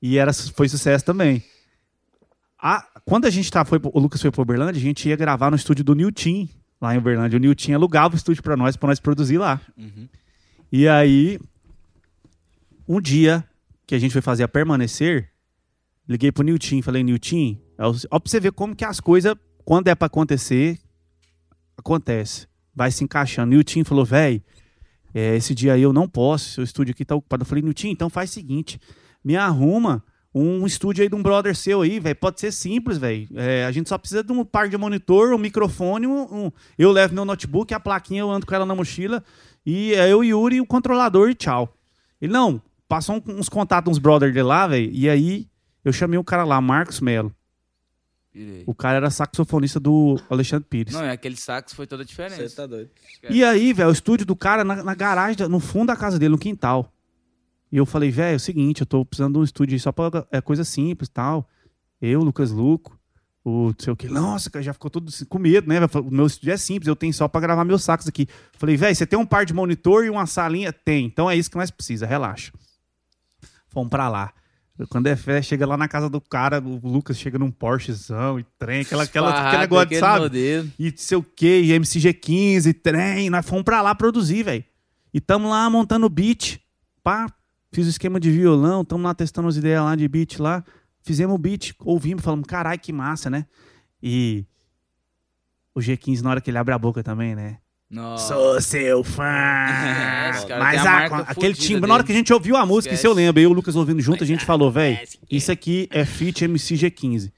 E era, foi sucesso também. A- quando a gente tá, foi, o Lucas foi pro Uberlândia, a gente ia gravar no estúdio do Nilton, lá em Uberlândia. O Nilton alugava o estúdio pra nós, pra nós produzir lá. Uhum. E aí, um dia que a gente foi fazer a permanecer, liguei pro Nilton, falei, Nilton, ó pra você ver como que as coisas, quando é pra acontecer, acontece. Vai se encaixando. Nilton falou, velho, esse dia aí eu não posso, seu estúdio aqui tá ocupado. Eu falei, Nilton, então faz o seguinte, me arruma um estúdio aí de um brother seu aí, velho. Pode ser simples, velho. É, a gente só precisa de um par de monitor, um microfone, um, um- eu levo meu notebook, a plaquinha eu ando com ela na mochila. E é eu e o Yuri, o controlador e tchau. Ele, não, passou um- uns contatos, uns brother dele lá, velho. E aí eu chamei o cara lá, Marcos Melo. O cara era saxofonista do Alexandre Pires. Não, é aquele sax foi toda a Você diferença. tá doido. E aí, velho, o estúdio do cara na, na garagem, no fundo da casa dele, no quintal. E eu falei, velho, é o seguinte, eu tô precisando de um estúdio só pra é coisa simples e tal. Eu, Lucas Luco, o não sei o que. Nossa, cara, já ficou todo assim, com medo, né? O meu estúdio é simples, eu tenho só pra gravar meus sacos aqui. Falei, velho, você tem um par de monitor e uma salinha? Tem. Então é isso que nós precisa, relaxa. Fomos pra lá. Quando é fé, chega lá na casa do cara, o Lucas chega num Porschezão e trem, aquela, aquela, aquele Esparrado, negócio, aquele sabe? modelo. e sei o que, e MCG15, trem, nós fomos pra lá produzir, velho. E tamo lá montando o beat, pá, fiz o esquema de violão, tamo lá testando as ideias lá de beat lá, fizemos o beat, ouvimos, falamos, caralho, que massa, né? E o G15, na hora que ele abre a boca também, né? Nossa. Sou seu fã! É, cara Mas a a- aquele timbre, na hora dele. que a gente ouviu a música, isso eu lembro, eu e o Lucas ouvindo junto, a gente falou, velho, isso aqui é feat MCG15.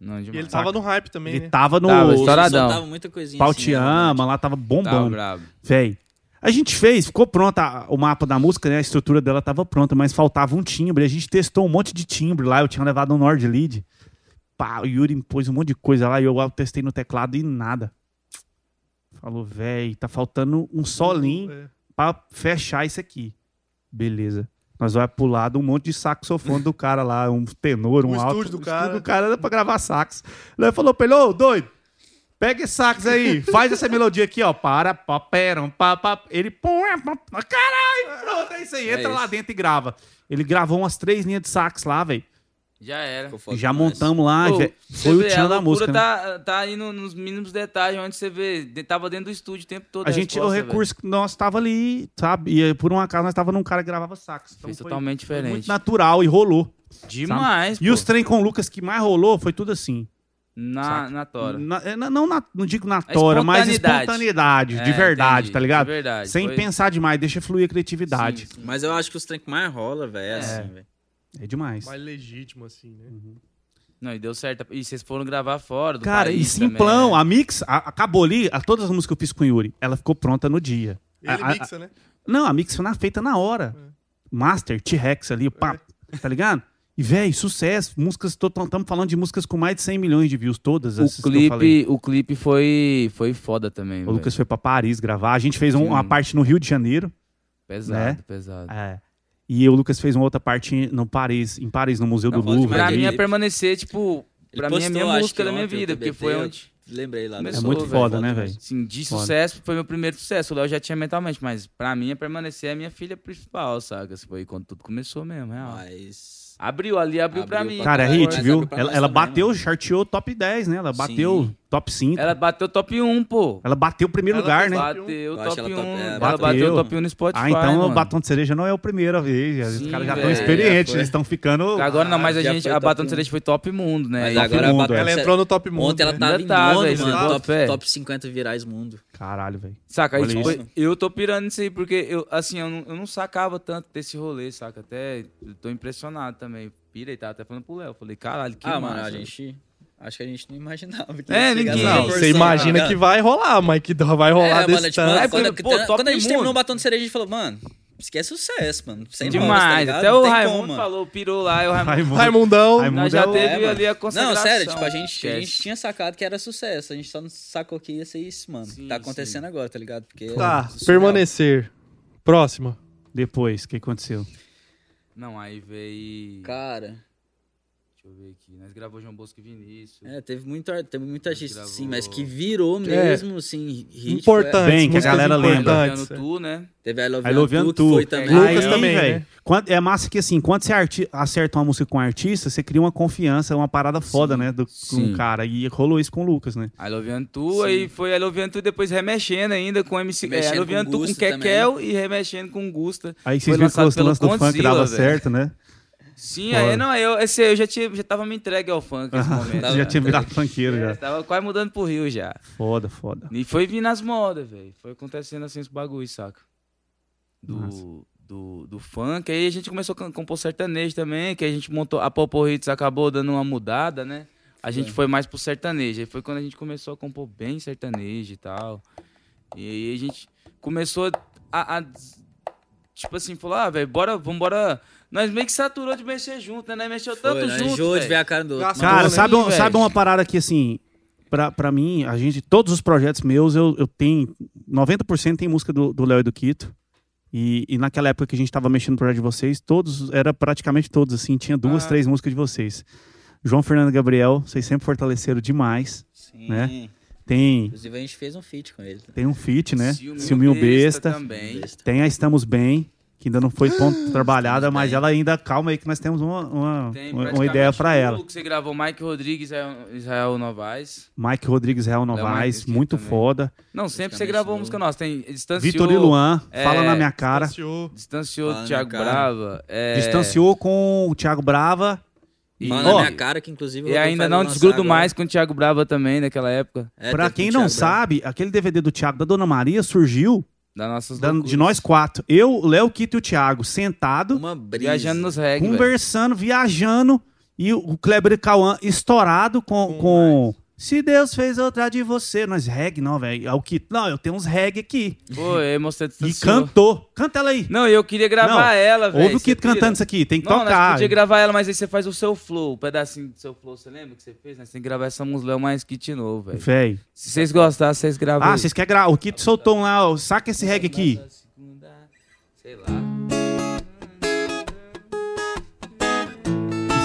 Não, E ele tava no hype também, Ele né? tava no Tava, Estouradão. Muita coisinha Pau assim, Te né, Ama, lá tava Tava bombando. brabo. Véi. A gente fez, ficou pronta o mapa da música, né? A estrutura dela tava pronta, mas faltava um timbre. A gente testou um monte de timbre lá. Eu tinha levado um Nord Lead. Pá, o Yuri pôs um monte de coisa lá e eu testei no teclado e nada. Falou, véi, tá faltando um solinho É. pra fechar isso aqui. Beleza. Nós vamos pular de um monte de saxofone do cara lá, um tenor, um O alto. estúdio do O cara. estúdio do cara era pra gravar sax. Ele falou pra ele, ô, doido, pega esse sax aí, faz essa melodia aqui, ó. Para, pá, pera, pá, pá. Ele, é, caralho, pronto, é isso aí. É Entra lá isso. dentro e grava. Ele gravou umas três linhas de sax lá, velho. Já era. E já demais. montamos lá, Pô, Foi o tchan a da música. né? tá, tá aí no- nos mínimos detalhes, onde você vê, tava dentro do estúdio o tempo todo. A gente, o recurso que nós tava ali, sabe? E por um acaso nós tava num cara que gravava sax. Então Fez foi- totalmente foi diferente. muito natural e rolou. Demais, E os trem com o Lucas que mais rolou foi tudo assim. Na, na tora. Na- é, na- não, na- não digo na tora, mas espontaneidade. espontaneidade, de É, verdade, entendi. tá ligado? De verdade. Sem Foi- pensar demais, deixa fluir a criatividade. Sim, sim. Mas eu acho que os trem que mais rola, velho, é, assim, velho. É demais. Mais legítimo, assim, né? Não, e deu certo. E vocês foram gravar fora do Cara, e simplão, também, a mix a- acabou ali, a, todas as músicas que eu fiz com o Yuri, ela ficou pronta no dia. Ele A- a- mixa, né? Não, a mix foi na- feita na hora. Master, T-Rex ali, pá, tá ligado? E, velho, sucesso. Músicas, estamos falando de músicas com mais de 100 milhões de views, todas O essas que eu falei. clipe, o clipe foi, foi foda também. O velho. Lucas foi pra Paris gravar. A gente fez um- uma parte no Rio de Janeiro. Pesado, né? pesado. É. E o Lucas fez uma outra parte no Paris, em Paris, no Museu Não, do Louvre. Pra mim é permanecer, tipo, Ele pra mim é a minha música da minha ontem, o vida, porque foi onde. Lembrei lá. Começou, É muito velho. foda, né, velho? Sim, de Foda. sucesso foi meu primeiro sucesso. O Léo já tinha mentalmente, mas pra mim é permanecer a minha filha principal, saca? Foi quando tudo começou mesmo, real. Mas... Abriu ali, abriu, pra Abriu mim. Cara, é hit, viu? pra Ela, ela também, bateu, charteou top 10, né? Ela bateu Sim. Top 5. Ela bateu top 1, pô. Ela bateu o primeiro Ela lugar, fez né? Bateu Eu top acho 1. ela top- é, Ela bateu. bateu top 1 no Spotify. Ah, então o mano. batom de cereja não é a primeira vez. Os Sim, caras já estão experientes, É, foi. eles estão ficando. Agora não, mas a já gente, a Batom de Cereja foi top mundo, né? Mas E- agora mundo, a é. Ela entrou no top mundo. Ontem ela né? tava Ainda em tá, mundo, mano. Top, fé? top 50 virais mundo. Caralho, velho. Saca, aí, Olha tipo, isso. eu tô pirando nisso aí, porque eu, assim, eu não, eu não sacava tanto desse rolê, saca? Até tô impressionado também. Pirei, tava até falando pro Léo. Falei, caralho, que ah, mano, a gente... Acho que a gente não imaginava. Que É, ninguém. Não, você imagina tá que vai rolar, mas que vai rolar É, desse mano, tipo. É, quando, pô, top quando a gente mundo. terminou o batom de cereja, a gente falou, mano, isso aqui é sucesso, mano. Sem Demais. nomes, tá? Até Não o Raimundo como, falou, pirou lá, e o Raimundo. Raimundão. Raimundo Nós já é o- teve É, ali a Não, consagração. sério, tipo, a gente, a gente Esquece. tinha sacado que era sucesso. A gente só não sacou que ia ser isso, mano. Sim, tá acontecendo agora, tá ligado? Porque Tá, é permanecer. Próxima. Depois, o que aconteceu? Não, aí veio. Cara, eu ver aqui. Nós gravou João Bosco e Vinícius. é, teve muito, ar- teve muita artista, gravou- sim, mas que virou É. mesmo, assim, hit. Importante. Bem, que a galera lembra. é. tu, né? Teve I Love I Love You Too. foi também. Lucas Aí, também, velho, né? é massa que assim, quando você acerta uma música com um artista, você cria uma confiança, uma parada foda, né? Do, com sim. o cara. E rolou isso com o Lucas, né? I Love You Tu, aí foi I Love You Tu, depois remexendo ainda com MC. É, Mexendo I Love You com Tu com Gusta Kekel e remexendo com Gusta. Aí vocês viram que o lance do funk dava certo, né? Sim, Foda. aí não, eu, esse, eu já, tinha, já tava me entregue ao funk nesse momento. Já tinha virado funkeiro É, já. tava quase mudando pro Rio já. Foda, foda. E foi vindo as modas, velho. Foi acontecendo assim esse bagulho, saca? Do, do, do funk. Aí a gente começou a compor sertanejo também, que a gente montou. A Popo Hits acabou dando uma mudada, né? A gente foi mais pro sertanejo. Aí foi quando a gente começou a compor bem sertanejo e tal. E aí a gente começou a. a tipo assim, falou, ah, velho, bora, vambora. Nós meio que saturou de mexer junto, né? Nós mexeu tanto Foi, né? junto. De ver a cara do outro. Cara, sabe, um- sabe uma parada que, assim, pra, pra mim, a gente, todos os projetos meus, eu, eu tenho. 90% tem música do do Léo e do Quito. E, e naquela época que a gente tava mexendo no projeto de vocês, todos, era praticamente todos, assim, tinha duas, Ah. três músicas de vocês. João Fernando e Gabriel, vocês sempre fortaleceram demais. Sim. né? Tem, Inclusive, a gente fez um feat com ele. tem um feat, né? Ciúminho Besta. também. Tem a Estamos Bem, que ainda não foi ponto trabalhada, mas Bem. ela ainda, calma aí que nós temos uma, uma, Tem uma- ideia pra o ela. Que você gravou Mike Rodrigues, Israel, Israel Novaes. Mike Rodrigues Real Novaes, muito também. foda. Não, sempre você gravou música nossa. Tem Distanciou. Vitor e Luan, é, fala na minha cara. Distanciou. Distanciou Fala Thiago. Brava. É, Distanciou com o Thiago Brava. E, Ó, na minha cara que, inclusive, e ainda não desgrudo agora. mais com o Thiago Brava também, naquela época. É, pra quem não Thiago sabe, aquele DVD do Thiago da Dona Maria surgiu da- de nós quatro. Eu, o Léo, Kito e o Thiago sentado, Uma brisa. Viajando nos reggae, conversando, viajando. E o Kleber e Cauã estourado com. Com com Se Deus fez outra de você. Nós reggae, não, velho. É o Kito. Não, eu tenho uns reggae aqui. Pô, eu mostrei E cantou. Canta ela aí. Não, eu queria gravar Não, ela, velho. Ouve o você Kito cantando isso aqui. Tem que Não, tocar. nós podia gravar ela, mas aí você faz o seu flow, o pedacinho do seu flow, você lembra que você fez? Nós tem que gravar essa música mais kit novo, velho. Véi. Se vocês gostassem, vocês gravam. Ah, vocês querem gravar? O Kito soltou um lá, ó. saca esse reggae aqui. Sei lá.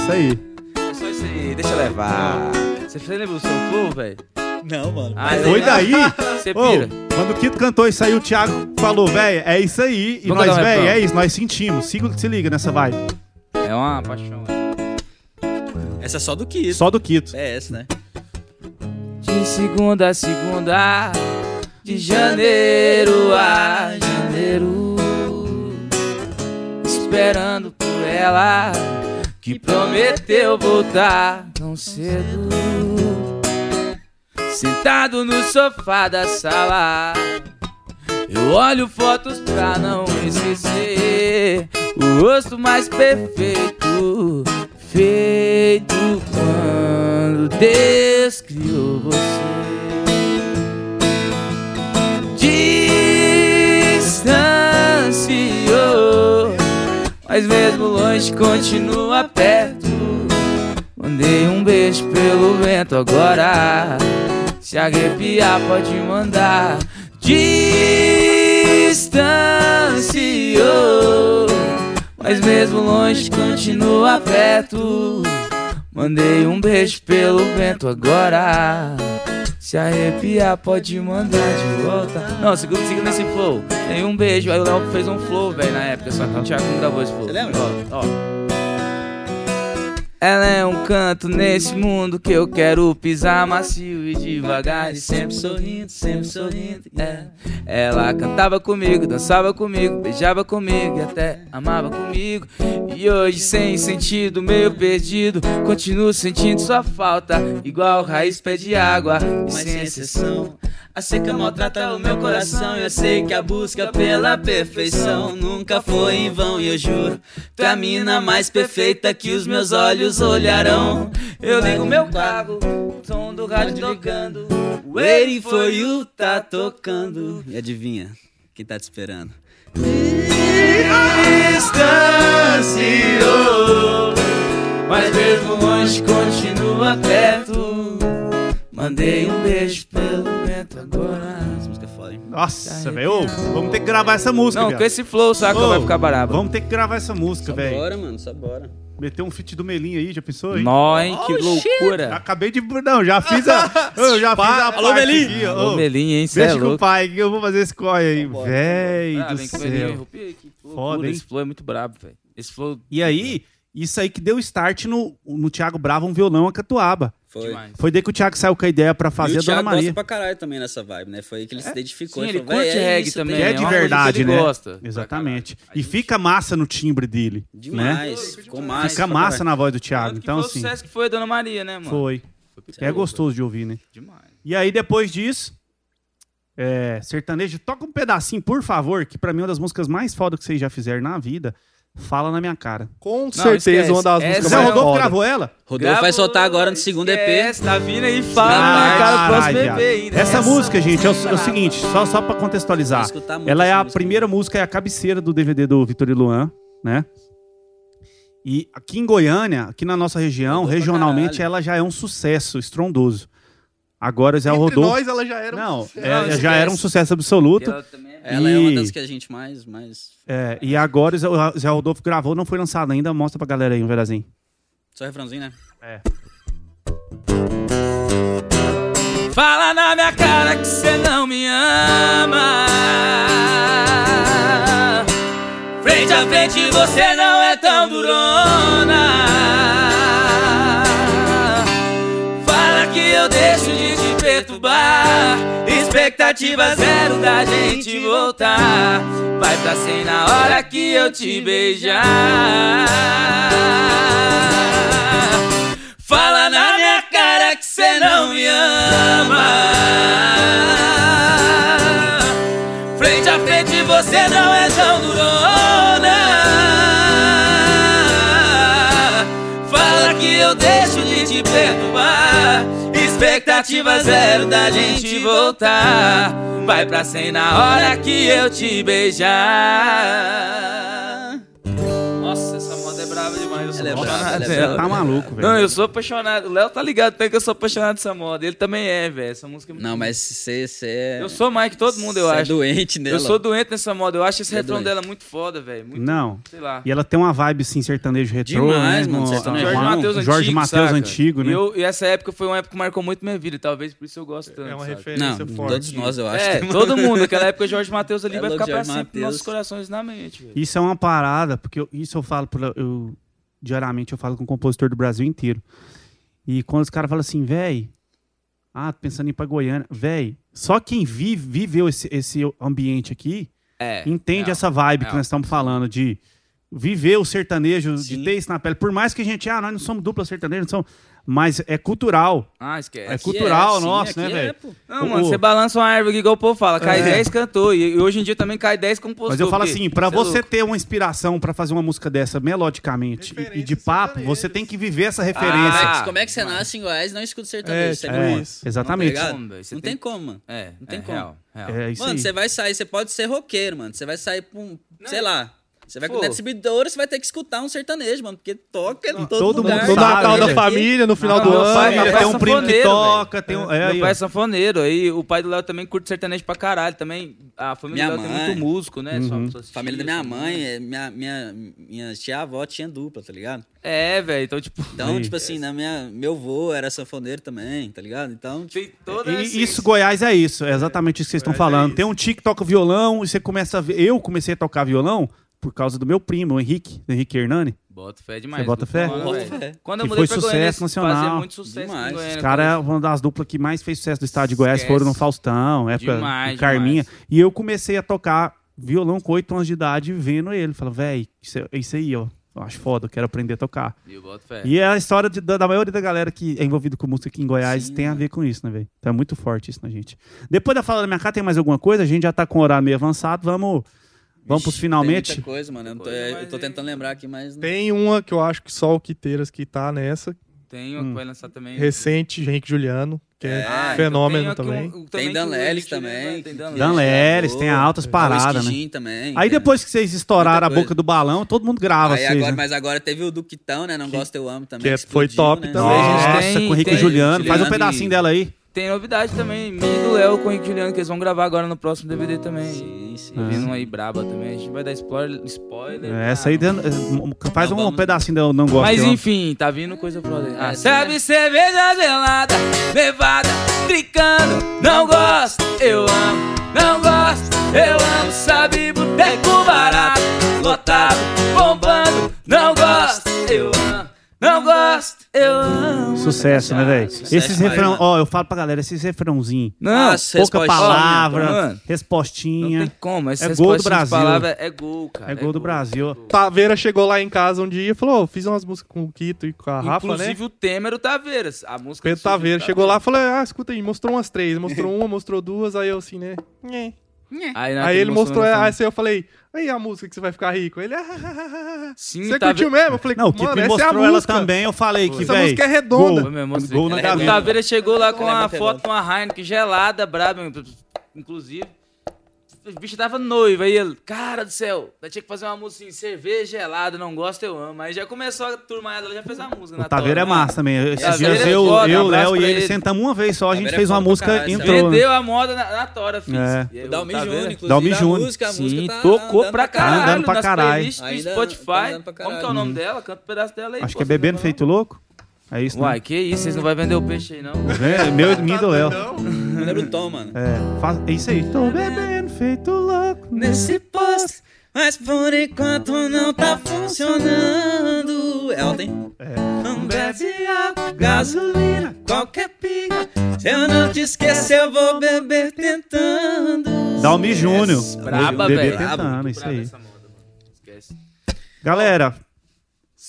Isso aí. É só isso aí, deixa eu levar. Você você lembra o seu flow, velho? Não, mano. Ah, Foi daí. Você Ô, pira. quando o Kito cantou isso aí, o Thiago falou, velho, é isso aí. E Vamos nós, velho, refrão. é isso, nós sentimos. Siga, se liga nessa vibe. É uma paixão. Essa é só do que isso. Só do Kito. É essa, né? De segunda a segunda, de janeiro a janeiro, esperando por ela que prometeu voltar tão cedo. Sentado no sofá da sala, eu olho fotos pra não esquecer o rosto mais perfeito, feito quando Deus criou você. Distanciou, mas mesmo longe continua perto. Mandei um beijo pelo vento agora. Se arrepiar, pode mandar. Distanciou, mas mesmo longe continua perto. Mandei um beijo pelo vento agora. Se arrepiar, pode mandar de volta. Não, siga, siga nesse flow. Dei um beijo. Aí o Léo fez um flow, velho, na época. Só que o Thiago não gravou esse flow. Você lembra? Ó, ó. Ela é um canto nesse mundo que eu quero pisar macio e devagar e sempre sorrindo, sempre sorrindo. É. Ela cantava comigo, dançava comigo, beijava comigo e até amava comigo. E hoje sem sentido, meio perdido, continuo sentindo sua falta, igual raiz pede água e sem exceção. A seca maltrata o meu coração. Eu sei que a busca pela perfeição nunca foi em vão. E eu juro, tu é a mina mais perfeita que os meus olhos olharão. Eu ligo meu carro, o som do rádio tocando. Waiting for you tá tocando. E adivinha? Quem tá te esperando? distanciou, mas mesmo longe continua perto. Mandei um beijo pelo vento agora. Essa música é foda, hein? Nossa, velho. ô, Vamos ter que gravar essa música, Não, viado. com esse flow, saca, Ô, vai ficar brabo. Vamos ter que gravar essa música, Só velho. bora, mano, só bora. Meter um feat do Melinho aí, já pensou, hein? Nó, hein, que Oh, loucura. Acabei de. Não, já fiz a. eu já fiz a Alô, parte Melinho. aqui, ó. Ô, Ô, Melinho, hein, cê é Deixa com o louco. pai que eu vou fazer esse corre aí. Vambora, Véi Ah, do vem com o céu. Que loucura, Foda, hein? Esse flow é muito brabo, velho. Esse flow E aí, isso aí que deu start no, no Thiago Bravo, um violão a catuaba. Foi. demais. Foi daí que o Thiago saiu com a ideia pra fazer e a o Dona Thiago gosta Maria. pra caralho também nessa vibe, né? Foi aí que ele se identificou. Sim, ele falou, "Véi, curte é reggae também. Que é tem- de verdade, que ele né? gosta. Exatamente. E fica massa no timbre dele. Né? Demais. Ficou massa. Fica massa caralho. na voz do Thiago. Então, foi o assim, sucesso que foi a Dona Maria, né, mano? foi. É gostoso de ouvir, né? Demais. E aí, depois disso, é, sertanejo, toca um pedacinho, por favor, que pra mim é uma das músicas mais fodas que vocês já fizeram na vida. Fala na minha cara. Com certeza, esquece. uma das Essa músicas Zé é mais Rodolfo foda. gravou ela? Rodolfo vai soltar agora no segundo EP. Esquece, Tá vindo aí, fala, Ah, cara, o próximo. EP ainda. Essa música, gente, é o, é o seguinte, só, só pra contextualizar. Vou escutar muito Ela é essa a música. primeira música, é a cabeceira do DVD do Vitor e Luan, né? E aqui em Goiânia, aqui na nossa região, Rodou pra regionalmente, caralho. ela já é um sucesso estrondoso. Agora o Zé Entre Rodolfo. nós, ela já era um Não, sucesso. é, Não, já era um sucesso absoluto. Ela também é- Ela é uma das que a gente mais. mais... É, e agora o Zé- Rodolfo gravou, não foi lançado ainda. Mostra pra galera aí um pedacinho. Só refrãozinho, né? Fala na minha cara que cê não me ama. Frente a frente você não é tão durona. Expectativa zero da gente voltar. Vai pra cem na hora que eu te beijar. Fala na minha cara que cê não me ama. Frente a frente você não é tão durona. Expectativa zero da gente voltar. Vai pra cem na hora que eu te beijar. É dela. Tá maluco, velho. Não, eu sou apaixonado. O Léo tá ligado também que eu sou apaixonado dessa moda. Ele também é, velho. Essa música é muito Não, mas você é. Eu sou mais que todo mundo, eu cê é acho. doente nela. eu sou doente nessa moda. Eu acho esse Você é refrão dela muito foda, velho. Muito, Não. sei lá. E ela tem uma vibe, assim, sertanejo retrô, Demais, né? mano, sertanejo. Jorge Matheus Jorge antigo, Matheus saca? antigo, né? E, eu- e essa época foi uma época que marcou muito minha vida. Talvez por isso eu gosto tanto. É uma saca? referência Não, forte. todos nós, eu acho. É, todo mundo. Aquela época Jorge Matheus ali É vai ficar pra Jorge sempre nos nossos corações e na mente, velho. Isso é uma parada, porque eu- isso eu falo, pra, eu, diariamente eu falo com o compositor do Brasil inteiro. E quando os caras falam assim, véi, ah, tô pensando em ir pra Goiânia, véi, só quem vive, viveu esse, esse ambiente aqui É. entende é. essa vibe que é. nós estamos falando de viver o sertanejo, de Sim. ter isso na pele. Por mais que a gente, ah, nós não somos dupla sertanejo, não somos, mas é cultural. Ah, esquece. É Aqui cultural assim, nosso, né, é, velho? pô. Não, O- mano, você balança uma árvore igual o povo fala. Cai É. 10 cantor. E, hoje em dia também cai 10 compositor. Mas eu falo assim, pra cê é você louco. ter uma inspiração pra fazer uma música dessa melodicamente e- e, de papo, você tem que viver essa é referência. Ah, como é que você nasce em Goiás e não escuta sertanejo? É, não- isso. exatamente. Tá velho? Você Não tem- como, mano. É, Não tem é como. real, real. É isso Mano, aí. você vai sair, você pode ser roqueiro, mano. Você vai sair pra um. Sei lá. Você vai com Pô. distribuidora, você vai ter que escutar um sertanejo, mano. Porque toca em todo, todo lugar. mundo No Natal da família, no final Não, do ano. pai- tem é um primo que toca, tem um. É, Meu aí, pai ó. é sanfoneiro, aí o pai do Léo também curte sertanejo pra caralho. Também a família Minha do Léo tem mãe. muito músico, né? Só Uhum. pessoas Família da minha mãe, é, minha, minha, minha tia-avó tinha dupla, tá ligado? É, velho. Então, tipo, Então, Aí. tipo assim, na minha, meu vô era sanfoneiro também, tá ligado? Então, tipo, tem toda E essa- isso, Goiás é isso, é exatamente isso que vocês estão Goiás é falando. Tem um tio que toca violão e você começa a ver. Eu comecei a tocar violão por causa do meu primo, o Henrique, Henrique Hernani. Bota fé demais. Você bota fé? velho. fé. Quando eu Que mudei foi pra Goiânia, sucesso nacional. fazia muito sucesso Demais. em Goiânia. Os caras, cara. uma das duplas que mais fez sucesso do estado de Goiás Esquece. foram no Faustão, época Demais, Carminha. demais. E eu comecei a tocar violão com 8 anos de idade vendo ele. Falei, véi, isso, é- isso aí, ó. Eu acho foda, eu quero aprender a tocar. Viu, bota fé. E é a história de- da, da maioria da galera que é envolvida com música aqui em Goiás Sim, tem a mano. ver com isso, né, velho? Então é muito forte isso na gente. Depois da fala da minha cara, tem mais alguma coisa? A gente já tá com o horário meio avançado, vamos, vamos pros finalmente. Tem muita coisa, mano. Eu, tô, Coisa, eu tô é- tentando lembrar aqui, mas. Tem uma que eu acho que só o Quiteiras que tá nessa. Tem uma que vai lançar também. Recente, Henrique Juliano, que é, É, então fenômeno tem que também. um- Tem que Dan o Lelis também, Tem que- Dan que- Dan Lelis. Tem altas paradas, o né? Também. Aí tem- depois que vocês estouraram a boca do balão, todo mundo grava Aí vocês, agora, né? mas agora teve o do Quitão, né? Não gosto, eu amo também. que é- explodiu, foi top né? também. a gente Nossa, tem- com o Henrique tem- Juliano. Faz um pedacinho e- dela aí. Tem novidade também. E do Léo com o Henrique Juliano, que eles vão gravar agora no próximo DVD também. Sim, Ah. Vindo aí braba também. A gente vai dar spoiler. spoiler É, Essa aí faz Não, um vamos- pedacinho eu não gosto. Mas enfim, tá vindo coisa pra aí. Ah, É, sabe cerveja gelada, levada, tricando. Não gosto, eu amo. Não gosto, eu amo. Sabe boteco barato, lotado, bombando. Não gosto, eu amo. Não gosto, eu amo. Sucesso, né, velho? Sucesso Esses demais, refrão, mano. ó, eu falo pra galera, esses refrãozinhos. Não, Nossa, Pouca palavra, mano. Não respostinha. tem como. Essa É gol do Brasil. palavra é gol, cara. É gol do Brasil. Taveira chegou lá em casa um dia e falou: "Ô, fiz umas músicas com o Quito e com a Rafa, né? Inclusive o tema era o Taveiras. A música Pedro Taveira chegou lá e falou: Ah, escuta aí, mostrou umas três, mostrou uma, mostrou duas, aí eu assim, né? Nhê, Aí, na- Aí ele mostrou, na- aí eu falei, aí a música que você vai ficar rico. Ele, ah, Sim, você tá curtiu ve- mesmo? Eu falei, Não, o mano, me é a mostrou ela música. também. Eu falei que, Essa velho. música é redonda. Mesmo, mostrei. Gol na O gaveta. Taveira chegou lá com Ela é uma foto com uma Heineken gelada, braba, inclusive. O bicho tava noivo, aí ele, cara do céu, nós tinha que fazer uma música assim, cerveja gelada, não gosto, eu amo. Aí já começou a turma, ela já fez a música. O na Taveira é né? massa também. Esses Taveira dias é eu, foda, eu um Léo e ele ele. sentamos uma vez só, a gente é fez uma música, entrou. né? Vendeu a moda na, na tora, fiz. É. Aí, O Dalmi Júnior, inclusive, Dalmi Júnior. música, a música Sim, tá tocou andando pra Tá caralho. andando pra nas caralho. playlists do Ainda Spotify. tá andando pra Como que é o caralho. nome dela? Canta um pedaço dela aí. Acho que é Bebendo Feito Louco. É isso, né? Uai, que isso, vocês não vão vender o peixe aí, não? É, Meu e do Léo. Não, Não lembro o tom, mano. É, faz- é isso aí. Tô bebendo feito louco. Nesse posto, mas por enquanto não tá funcionando. É alto, hein? Não bebe água, gasolina, qualquer pinga. Se eu não te esquecer, eu vou beber tentando. Dalmi Júnior. Braba, velho. tentando, isso aí. Essa moda, mano. Esquece. Galera,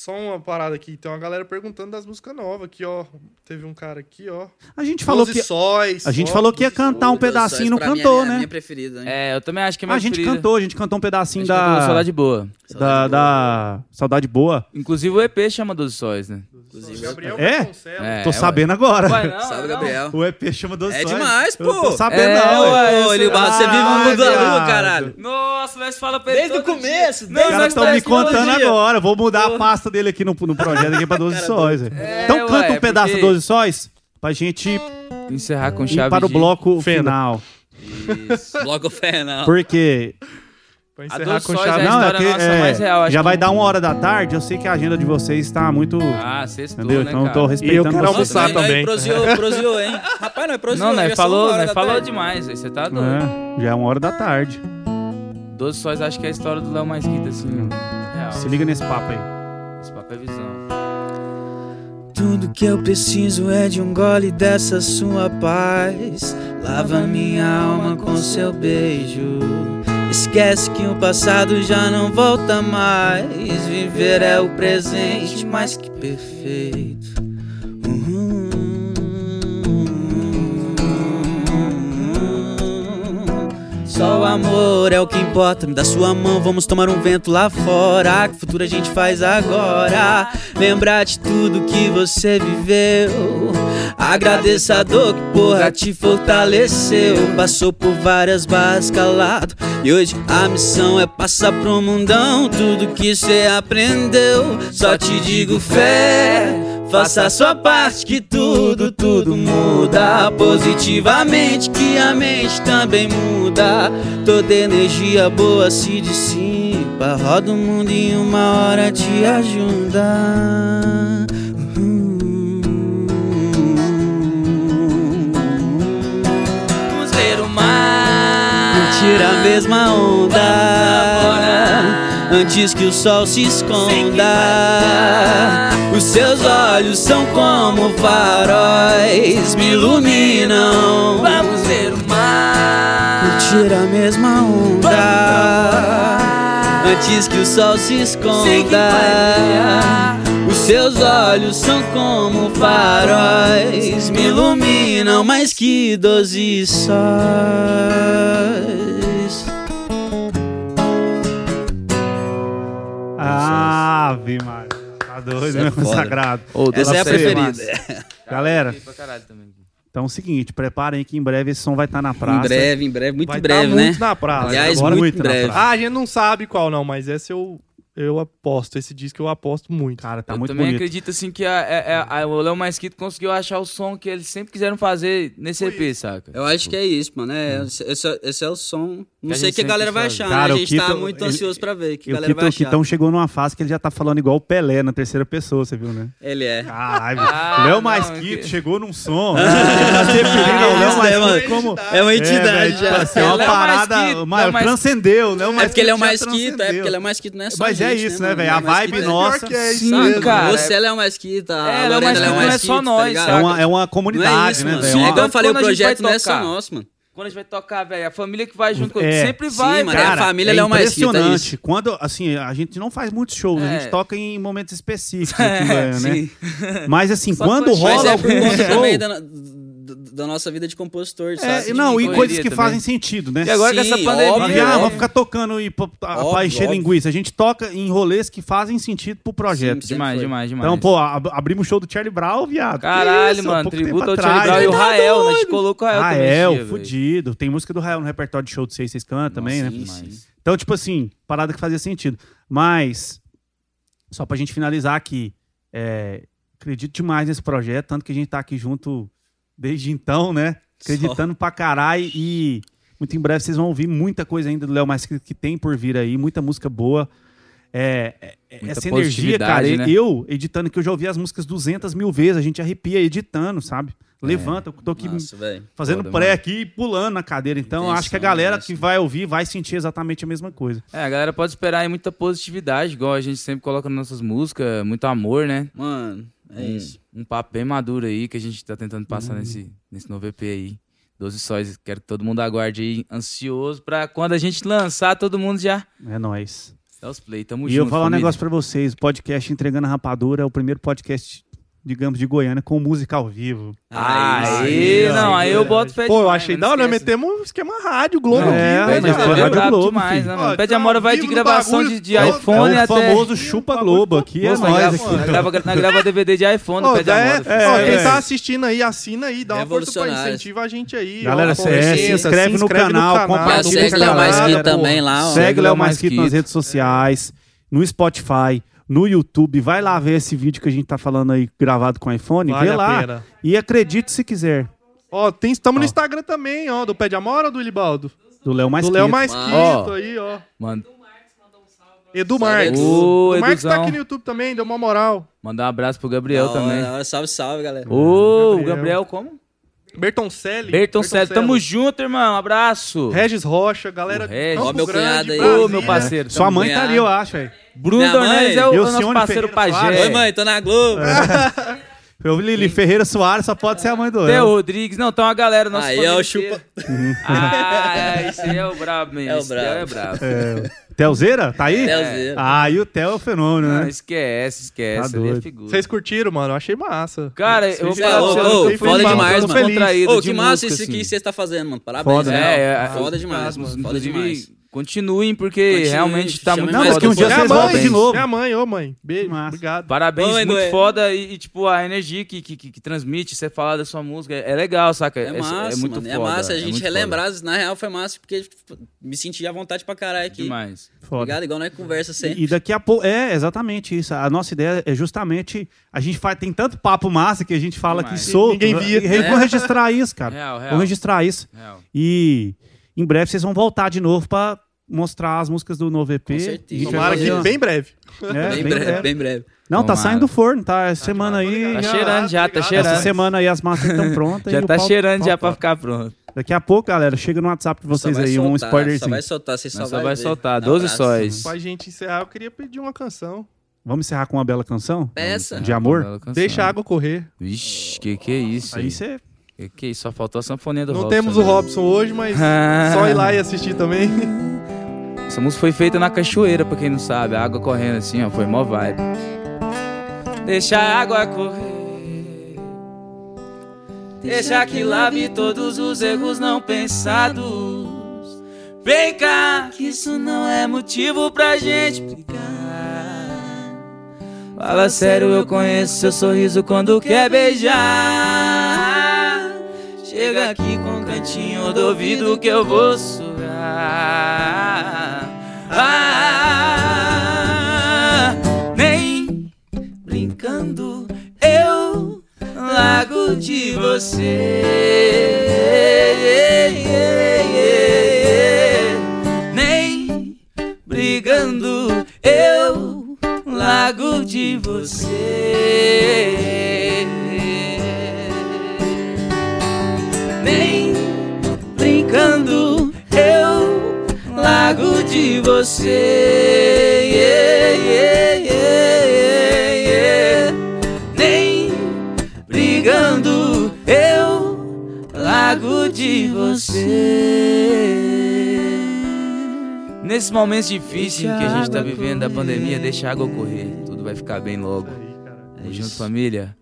Só uma parada aqui. Tem uma galera perguntando das músicas novas aqui, ó. Teve um cara aqui, ó. a gente falou Doze que Sóis. a gente falou que ia Doze cantar um pedacinho, não cantou, é a né? minha preferida, hein? É, eu também acho que é minha A gente preferida. cantou, a gente cantou um pedacinho A gente cantou da, Saudade Boa. da, da Saudade Boa. Inclusive o EP chama 12 Sóis, né? Inclusive, Gabriel É? É, Tô ué. sabendo agora. Ué, não, não. Gabriel. O EP chama Doze É Sóis. demais, Eu tô pô. sabendo, É, não. ué, ué. Você vive no mundo da caralho. Nossa, nós fala pra ele Desde o começo, desde Os Não, caras estão me contando agora. Vou mudar a pasta dele aqui no, no projeto aqui pra 12 sóis. velho. É, então canta ué, um pedaço porque- do 12 sóis pra gente Encerrar com ir chave para o bloco Fenda. final. Isso. Bloco não. Porque. Pra encerrar Doze com Sóis chave. é Não, é que, nossa é, mais real, acho já que vai dar uma hora da tarde. Eu sei que a agenda de vocês está muito. Ah, sextou, entendeu? né, Então eu tô cara? respeitando E eu quero vocês. almoçar também. Proseou, proseou, hein? Rapaz, não é proseou. Não, né? são Falou, hora né? Falou tarde. demais, aí você tá doido. É, já é uma hora da tarde. 12 Sóis acho que é a história do Léo mais quita, assim. Real. Se liga nesse papo aí. Esse papo é visão. Tudo que eu preciso é de um gole dessa sua paz. Lava minha alma com seu beijo. Esquece que o passado já não volta mais. Viver é o presente mais que perfeito. Amor é o que importa. Me dá sua mão, vamos tomar um vento lá fora. Que futuro a gente faz agora? Lembrar de tudo que você viveu. Agradeça a dor que porra te fortaleceu. Passou por várias barras calado. E hoje a missão é passar pro mundão tudo que cê aprendeu. Só te digo fé. Faça sua parte que tudo, tudo muda positivamente, que a mente também muda. Toda energia boa se dissipa, roda o mundo em uma hora te ajuda. Vamos ler o mar. Curtir a mesma onda Antes que o sol se esconda. Os seus olhos são como faróis Me iluminam. Vamos ler o mar. Curtir a mesma onda. Antes que o sol se esconda. Os seus olhos são como faróis Me iluminam mais que doze sóis Ave Maria. Tá doido, Isso é meu foda. sagrado. Ô, Essa é a preferida. Galera, também. então é o seguinte, preparem que em breve esse som vai estar na praça. Em breve, em breve, muito Vai em breve, tá né? muito na praça. Aliás, Agora muito, muito em na breve. praça. Ah, a gente não sabe qual não, mas esse eu, eu aposto. Esse disco eu aposto muito. Cara, tá eu muito também bonito. acredito assim que a, a- a- o Léo Masquito conseguiu achar o som que eles sempre quiseram fazer nesse EP, saca? Eu acho que é isso, mano. É, esse, esse- esse é o som. Não Que sei o que a galera vai achar, Cara, né? o A gente tá Kito, muito ele- ansioso pra ver o que a o galera vai Kitão, achar. Kitão chegou numa fase que ele já tá falando igual o Pelé na terceira pessoa, você viu, né? Ele é. Caralho, Ah, Léo não, Masquito que- chegou num som. Ele tá É né, Masquito. É uma entidade É, já. é uma parada Masquito, transcendeu, né? É porque ele é o mais quito, é porque ele é o mais quito, não é só Mas é isso, né, mano? velho? É A mais vibe quito, nossa. É isso Sim, mesmo. cara. Você é o mais quito, a É, ela é o Masquito não é só nós, tá ligado? É uma, é uma comunidade, é né, mano. velho? É Uma- igual eu falei, o Quando a gente vai projeto não é só nosso, mano. Quando a gente vai tocar, velho, a família que vai junto, É. sempre Sim, vai, mano, velho. é a família é é impressionante. isso. Quando, assim, a gente não faz muitos shows, a É. gente toca em momentos específicos É, aqui, né? Sim. Mas assim, Só quando rola é algum show... também da, nossa vida de compositor, É, sabe? não, e correria coisas que também. fazem sentido, né? E agora com Sim, essa pandemia. óbvio, ah, óbvio. vamos ficar tocando e pra, pra Óbvio, encher óbvio. linguiça. A gente toca em rolês que fazem sentido pro projeto. Sim, Demais, foi. demais, demais. Então, pô, ab- abrimos o show do Charlie Brown, viado. Caralho, isso, mano. pouco Tributo ao Charlie. Brown e o Tá Rael. doido. A gente colocou o Rael também. Rael, velho. fudido. Tem música do Rael no repertório de show de vocês, vocês cantam também, né? Então, tipo assim, parada que fazia sentido. Mas, só pra gente finalizar aqui, é, acredito demais nesse projeto, tanto que a gente tá aqui junto desde então, né? Acreditando pra caralho e muito em breve vocês vão ouvir muita coisa ainda do Léo Mais que, que tem por vir aí, muita música boa. É, é, é, Muita essa energia, cara, né? eu editando, que eu já ouvi as músicas 200 mil vezes, a gente arrepia editando, sabe? Levanta, eu tô aqui Nossa, fazendo pré aqui e pulando na cadeira. Então, Intenção, acho que a galera né, que assim. vai ouvir vai sentir exatamente a mesma coisa. É, a galera pode esperar aí muita positividade, igual a gente sempre coloca nas nossas músicas, muito amor, né? Mano, é um, isso. um papo bem maduro aí que a gente tá tentando passar nesse, nesse novo EP aí. 12 sóis, quero que todo mundo aguarde aí, ansioso pra quando a gente lançar, todo mundo já É nóis. dá os play. Tamo e junto. eu vou falar um família. negócio pra vocês: o podcast Entregando a Rapadura é o primeiro podcast, digamos, de Goiânia com música ao vivo. Ah, Aí, aí, não, aí eu boto fé Pô, eu achei né? da Não hora, nós esquece. metemos um esquema rádio, Globo É, aqui, mas velho. foi Pé de Rádio Amora Globo, demais, filho. né, Ó, mano? Pé de tá Amora vai de gravação bagulho de, de todo, iPhone é o até... famoso chupa Globo aqui, é nós nóis grava- aqui. nós grava, DVD de iPhone, Ó, Pé de já é, Amora. ó, É, quem é. tá assistindo aí, assina aí, dá uma força pra incentiva a gente aí. Galera, se- é, inscreve no canal, compartilha segue a Léo Mais também lá. Segue Léo Léo Mais Mais Quito nas redes sociais, no Spotify, no YouTube. Vai lá ver esse vídeo que a gente tá falando aí, gravado com iPhone. Vale vê lá. pena. E acredite se quiser. Ó, tem, estamos no Instagram também, ó, do Pé de Amora ou do Ilibaldo? Do Léo Mais do Léo. Mais. Quito Ó. aí, ó. Mano, Edu Salve, Marques. Edu. o Marques tá Eduzão. aqui no YouTube também, deu uma moral. mandar um abraço pro Gabriel Da hora, também. da hora. Salve, salve, galera. Ô, o Gabriel. Gabriel como? Bertoncelli. Bertoncelli, tamo junto, irmão. Abraço. Regis Rocha, galera. O Regis. Campo Ó, meu Grande, cunhado aí. Ô, meu parceiro. Sua tamo mãe Cunhado. tá ali, eu acho, aí. Bruno Dornelles é o, é o o nosso Cione parceiro Ferreira pajé. Oi, mãe, tô na Globo. Eu Lili Ferreira Soares só pode ser a mãe do Theo Léo. Rodrigues. Não, tem uma galera nossa Aí, família ó, inteira. chupa. Ah, esse aí é o brabo mesmo. É o esse Theo é brabo. brabo. É, Telzeira? Tá aí? Telzeira. Ah, e o Theo é o fenômeno, Não, né? esquece, esquece. Tá é doido. Vocês curtiram, mano? Eu achei massa. Cara, eu vou falar é pra você, foda demais, mano. Ô, que massa isso assim. que você tá fazendo, mano. Parabéns, Foda, né? É, é, Foda demais, mano. Foda demais. Continuem, porque Continue, realmente tá muito mais que um foda. dia vocês mãe, voltem de novo. Minha mãe, ô mãe. Beijo, Massa. obrigado. Parabéns, Oi, muito foda e, e, tipo, a energia que, que, que, que transmite, você falar da sua música, é, é legal, saca? É massa, é muito mano. foda. é massa a gente relembrar. Na real, foi massa porque tipo, me senti à vontade pra caralho foda. aqui. Demais. Foda. Obrigado, igual nós conversa sempre. E, e daqui a pouco. É, exatamente isso. A nossa ideia é justamente. A gente faz, tem tanto papo massa que a gente fala Demais. aqui solto. Ninguém via. E, Vamos registrar isso, cara. Real, real. Vamos registrar isso. Real. E em breve vocês vão voltar de novo pra mostrar as músicas do novo EP. Com certeza. Tomara que bem breve. é, bem, bem breve, breve. bem breve. Não, tá Tomara. saindo do forno, tá? Essa semana aí. Tá já- cheirando já, tá cheirando. Essa semana aí as massas estão prontas. Já tá pau- cheirando pau- já pra pau. ficar pronto. Daqui a pouco, galera, chega no WhatsApp de vocês Só aí, um soltar, Só spoilerzinho. vai soltar, vocês só, só vai vai soltar, Um 12 abraço. sóis. Pra gente encerrar, eu queria pedir uma canção. Vamos encerrar com uma bela canção? Peça. De amor? Deixa a água correr. Vixe, que que é isso? Aí você. Que que é isso? Só faltou a sanfoninha do Não Robson, temos o né? Robson hoje, mas só ir lá e assistir também. Essa música foi feita na cachoeira, pra quem não sabe. A água correndo assim, ó. Foi mó vibe. Deixa a água correr. Deixa que lave todos os erros não pensados. Vem cá, que isso não é motivo pra gente brigar. Fala sério, eu conheço seu sorriso quando quer beijar. Chega aqui com o cantinho do ouvido que eu vou sugar. Ah, nem brincando eu largo de você. Nem brigando eu largo de você. Nem brincando eu largo de você. Yeah, yeah, yeah. Nem brigando eu largo de você. Nesses momentos difíceis que a gente tá vivendo da pandemia, deixa a água correr. Tudo vai ficar bem logo. Aí. Tamo junto, família.